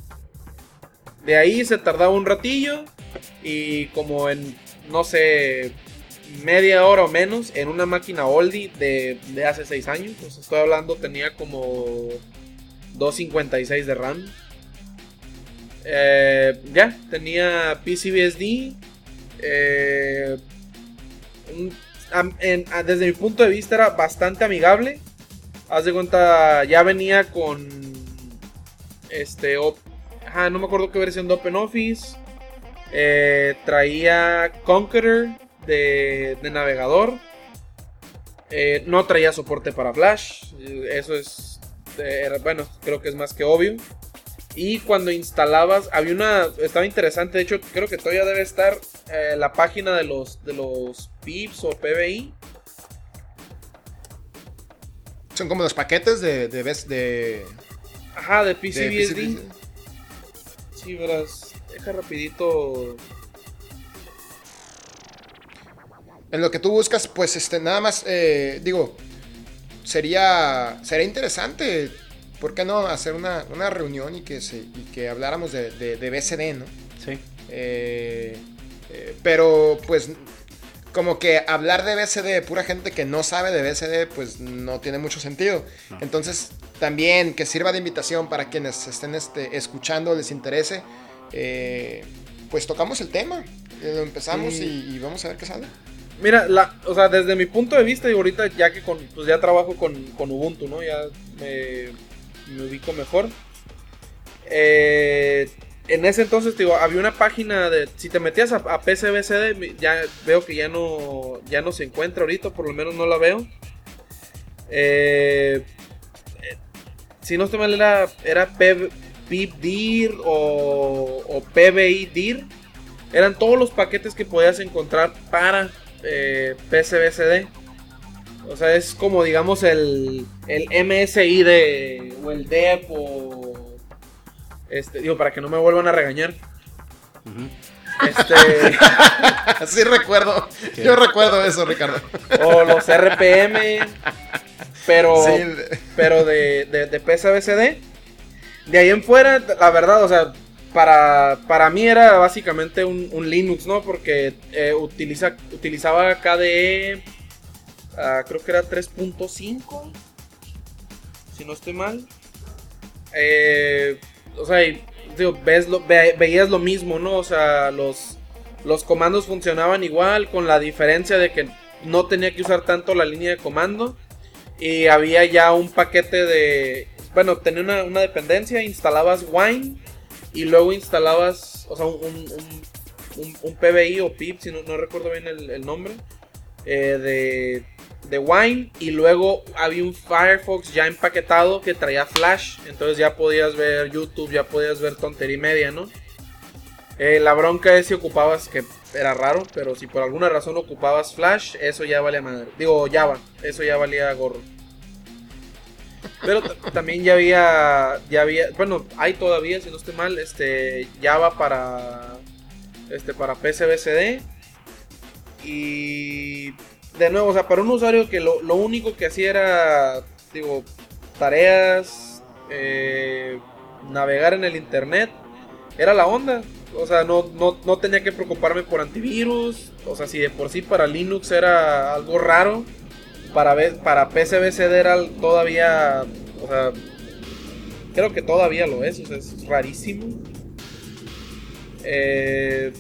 De ahí se tardaba un ratillo y como en, no sé, media hora o menos en una máquina oldie de, de hace 6 años. Pues estoy hablando, tenía como 256 de RAM. Eh, ya, tenía PCBSD. Eh, un- am- en- a- desde mi punto de vista era bastante amigable. Haz de cuenta, ya venía con este, op- ajá, no me acuerdo qué versión de OpenOffice. Eh, traía Conqueror de, de navegador. Eh, no traía soporte para Flash. Eso es. bueno, creo que es más que obvio. Y cuando instalabas, había una. Estaba interesante. De hecho, creo que todavía debe estar eh, la página de los, de los PIPs o PBI. son como los paquetes de, de, de, Ajá, de de PCBSD. PCBSD. Sí, verás. Deja rapidito. En lo que tú buscas, pues este, nada más, eh, digo, sería, sería interesante, ¿por qué no hacer una, una reunión y que, se, y que habláramos de, de, de BCD, ¿no? Sí. Eh, eh, pero pues como que hablar de BCD de pura gente que no sabe de BCD pues no tiene mucho sentido. No. Entonces también que sirva de invitación para quienes estén este, escuchando, les interese, eh, pues tocamos el tema, eh, lo empezamos Sí. y, y vamos a ver qué sale. Mira, la, o sea, desde mi punto de vista, y ahorita ya que con, pues ya trabajo con, con Ubuntu, ¿no? Ya me, me ubico mejor. Eh, en ese entonces, digo, había una página de. Si te metías a, a PCBCD, ya veo que ya no, ya no se encuentra ahorita, por lo menos no la veo. Eh, eh, si no estoy mal, era, era P- PIBDIR o, o PBIDIR. Eran todos los paquetes que podías encontrar para eh, PCBCD. O sea, es como digamos el, el MSI de. o el DEP o. Este, digo, para que no me vuelvan a regañar. Este. Así recuerdo, yo recuerdo eso, Ricardo. o los RPM. Pero. Sí, pero de, de, de PCBCD. De ahí en fuera, la verdad, o sea, para, para mí era básicamente un, un Linux, ¿no? Porque eh, utiliza, utilizaba KDE, creo que era 3.5, si no estoy mal. Eh, o sea, ves lo- ve- veías lo mismo, ¿no? O sea, los, los comandos funcionaban igual, con la diferencia de que no tenía que usar tanto la línea de comando. Y había ya un paquete de. Bueno, tenía una, una dependencia, instalabas Wine y luego instalabas, o sea, un, un, un- PBI o PIP, si no, no recuerdo bien el, el nombre, eh, de, de Wine. Y luego había un Firefox ya empaquetado que traía Flash, entonces ya podías ver YouTube, ya podías ver tontería y media, ¿no? Eh, la bronca es si ocupabas, que era raro, pero si por alguna razón ocupabas Flash, eso ya valía madre. Digo, Java, eso ya valía gorro. Pero también ya había, ya había, bueno, hay todavía, si no estoy mal, este, Java para, este, para PCBCD. Y de nuevo, o sea, para un usuario que lo, lo único que hacía era, digo, tareas, eh, navegar en el internet, era la onda. O sea, no, no, no tenía que preocuparme por antivirus. O sea, si de por sí para Linux era algo raro, para, para PCBCD era todavía, o sea, creo que todavía lo es, o sea, es rarísimo. Eh,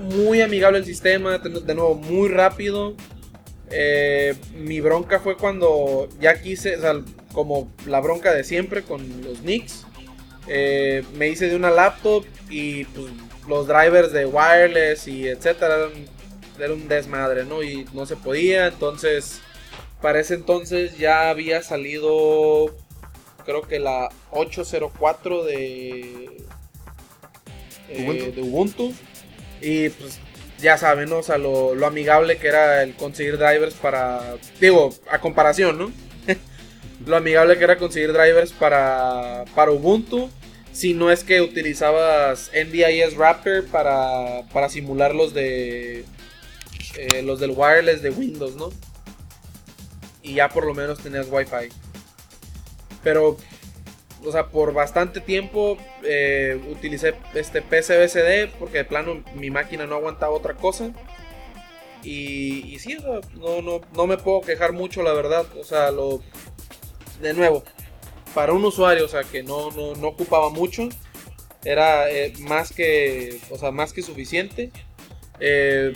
muy amigable el sistema, de nuevo, muy rápido. Eh, mi bronca fue cuando ya quise, o sea, como la bronca de siempre con los Knicks. eh, me hice de una laptop y pues, los drivers de wireless y etcétera eran, era un desmadre, ¿no? Y no se podía, entonces para ese entonces ya había salido creo que la 804 de eh, Ubuntu. de Ubuntu y pues ya saben, ¿no? O sea, lo, lo amigable que era el conseguir drivers para digo, a comparación, ¿no? lo amigable que era conseguir drivers para para Ubuntu si no es que utilizabas NDIS Wrapper para, para simular los de eh, los del wireless de Windows, ¿no? Y ya por lo menos tenías Wi-Fi. Pero, o sea, por bastante tiempo eh, utilicé este PCBCD porque de plano mi máquina no aguantaba otra cosa. Y, y sí, no, no, no me puedo quejar mucho, la verdad. O sea, lo. De nuevo, para un usuario, o sea, que no, no, no ocupaba mucho, era eh, más que, o sea, más que suficiente. Eh,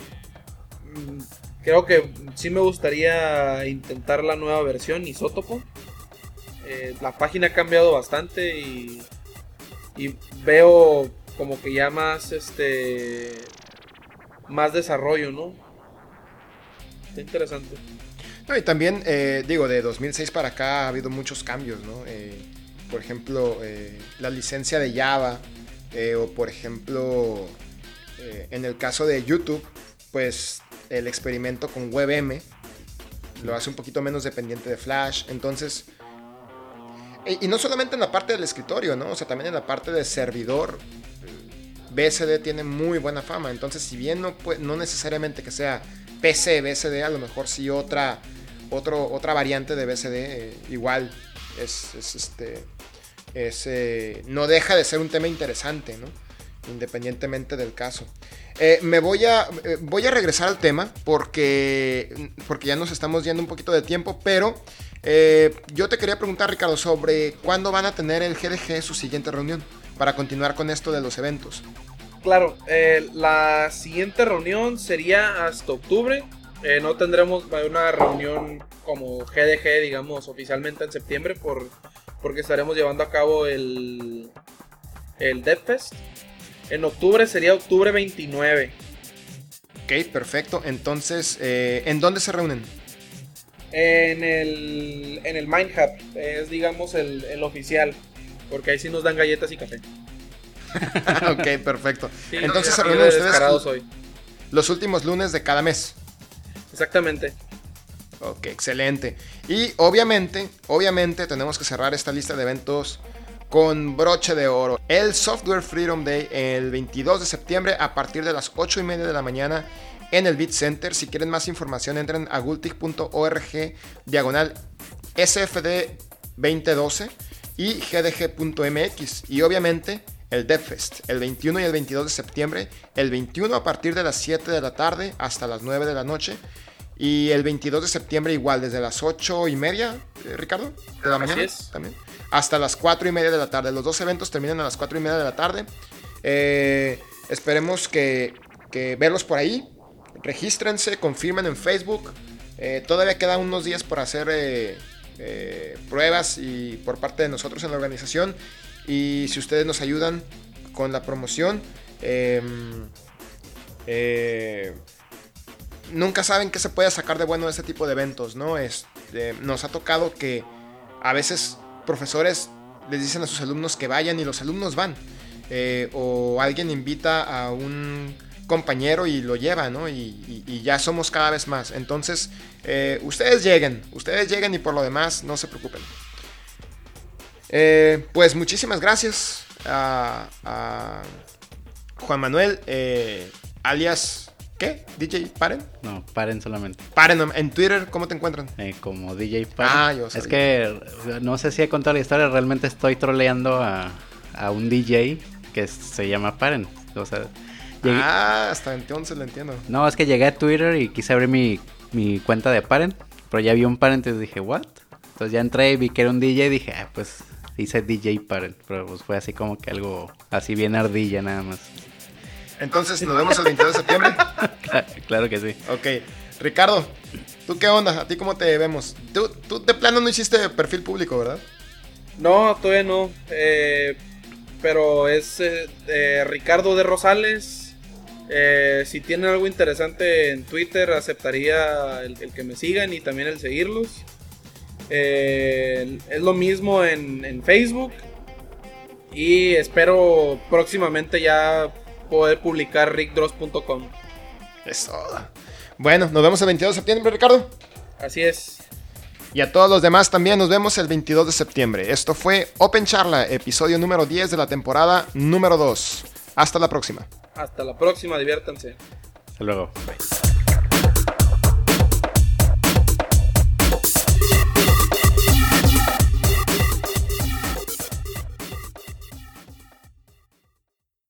mm, creo que sí me gustaría intentar la nueva versión Isótopo. Eh, la página ha cambiado bastante y, y veo como que ya más este más desarrollo, ¿no? Está interesante. No, y también, eh, digo, de 2006 para acá ha habido muchos cambios, ¿no? Eh, por ejemplo, la licencia de Java, o por ejemplo, en el caso de YouTube, pues el experimento con WebM lo hace un poquito menos dependiente de Flash. Entonces, y, no solamente en la parte del escritorio, ¿no? O sea, también en la parte de servidor. BSD tiene muy buena fama. Entonces, si bien no, pue- no necesariamente que sea PC BSD, a lo mejor sí otra, otro, otra variante de BSD, eh, igual es, es, este. Es, eh, no deja de ser un tema interesante, ¿no? Independientemente del caso. Eh, me voy a, eh, voy a regresar al tema porque, porque ya nos estamos yendo un poquito de tiempo, pero eh, yo te quería preguntar, Ricardo, sobre cuándo van a tener el GDG su siguiente reunión para continuar con esto de los eventos. Claro, eh, la siguiente reunión sería hasta octubre. Eh, no tendremos una reunión como GDG, digamos, oficialmente en septiembre, por, porque estaremos llevando a cabo el, el DevFest. En octubre sería octubre 29. Ok, perfecto. Entonces, eh, ¿en dónde se reúnen? En el, en el Mind Hub, es digamos el, el oficial, porque ahí sí nos dan galletas y café. ok, perfecto. Sí, Entonces se reúnen de ustedes hoy. los últimos lunes de cada mes. Exactamente. Ok, excelente. Y obviamente, obviamente tenemos que cerrar esta lista de eventos con broche de oro. El Software Freedom Day el 22 de septiembre a partir de las 8 y media de la mañana en el Bit Center. Si quieren más información entren a gultig.org diagonal SFD 2012 y gdg.mx. Y obviamente el DevFest el 21 y el 22 de septiembre. El 21 a partir de las 7 de la tarde hasta las 9 de la noche. Y el 22 de septiembre igual, desde las 8 y media, eh, Ricardo, de la mañana también, hasta las 4 y media de la tarde. Los dos eventos terminan a las 4 y media de la tarde. Eh, esperemos que, que verlos por ahí. Regístrense, confirmen en Facebook. Eh, todavía quedan unos días por hacer eh, eh, pruebas y por parte de nosotros en la organización. Y si ustedes nos ayudan con la promoción, eh, nunca saben qué se puede sacar de bueno de este tipo de eventos, ¿no? Este, nos ha tocado que a veces profesores les dicen a sus alumnos que vayan y los alumnos van. O alguien invita a un compañero y lo lleva, ¿no? Y, y- y ya somos cada vez más. Entonces, eh, ustedes lleguen, ustedes lleguen y por lo demás no se preocupen. Eh, pues muchísimas gracias a, a Juan Manuel, eh, alias, ¿qué? DJ Paren. No, paren solamente. Paren en Twitter, ¿cómo te encuentran? Eh, como DJ Paren. Ah, yo Es sabía. que no sé si he contado la historia, realmente estoy troleando a, a un DJ que se llama Paren. O sea, llegué- Ah, hasta entonces lo entiendo. no, es que llegué a Twitter y quise abrir mi, mi cuenta de Paren, pero ya vi un Paren, entonces dije, ¿what? Entonces ya entré y vi que era un DJ y dije, ah, pues hice DJ Paren, pero pues fue así como que algo así bien ardilla nada más. Entonces nos vemos el 22 de septiembre. claro que sí. Ok, Ricardo, ¿Tú qué onda? ¿A ti cómo te vemos? Tú, tú de plano no hiciste perfil público, ¿verdad? No, todavía no. Eh, pero es eh, eh, Ricardo de Rosales. Eh, si tienen algo interesante en Twitter, aceptaría el, el que me sigan y también el seguirlos. Eh, es lo mismo en, en Facebook. Y espero próximamente ya poder publicar rickdross.com. Eso. Bueno, nos vemos el 22 de septiembre, Ricardo. Así es. Y a todos los demás también nos vemos el 22 de septiembre. Esto fue Open Charla, episodio número 10 de la temporada número 2. Hasta la próxima. Hasta la próxima, diviértanse. Hasta luego. Bye.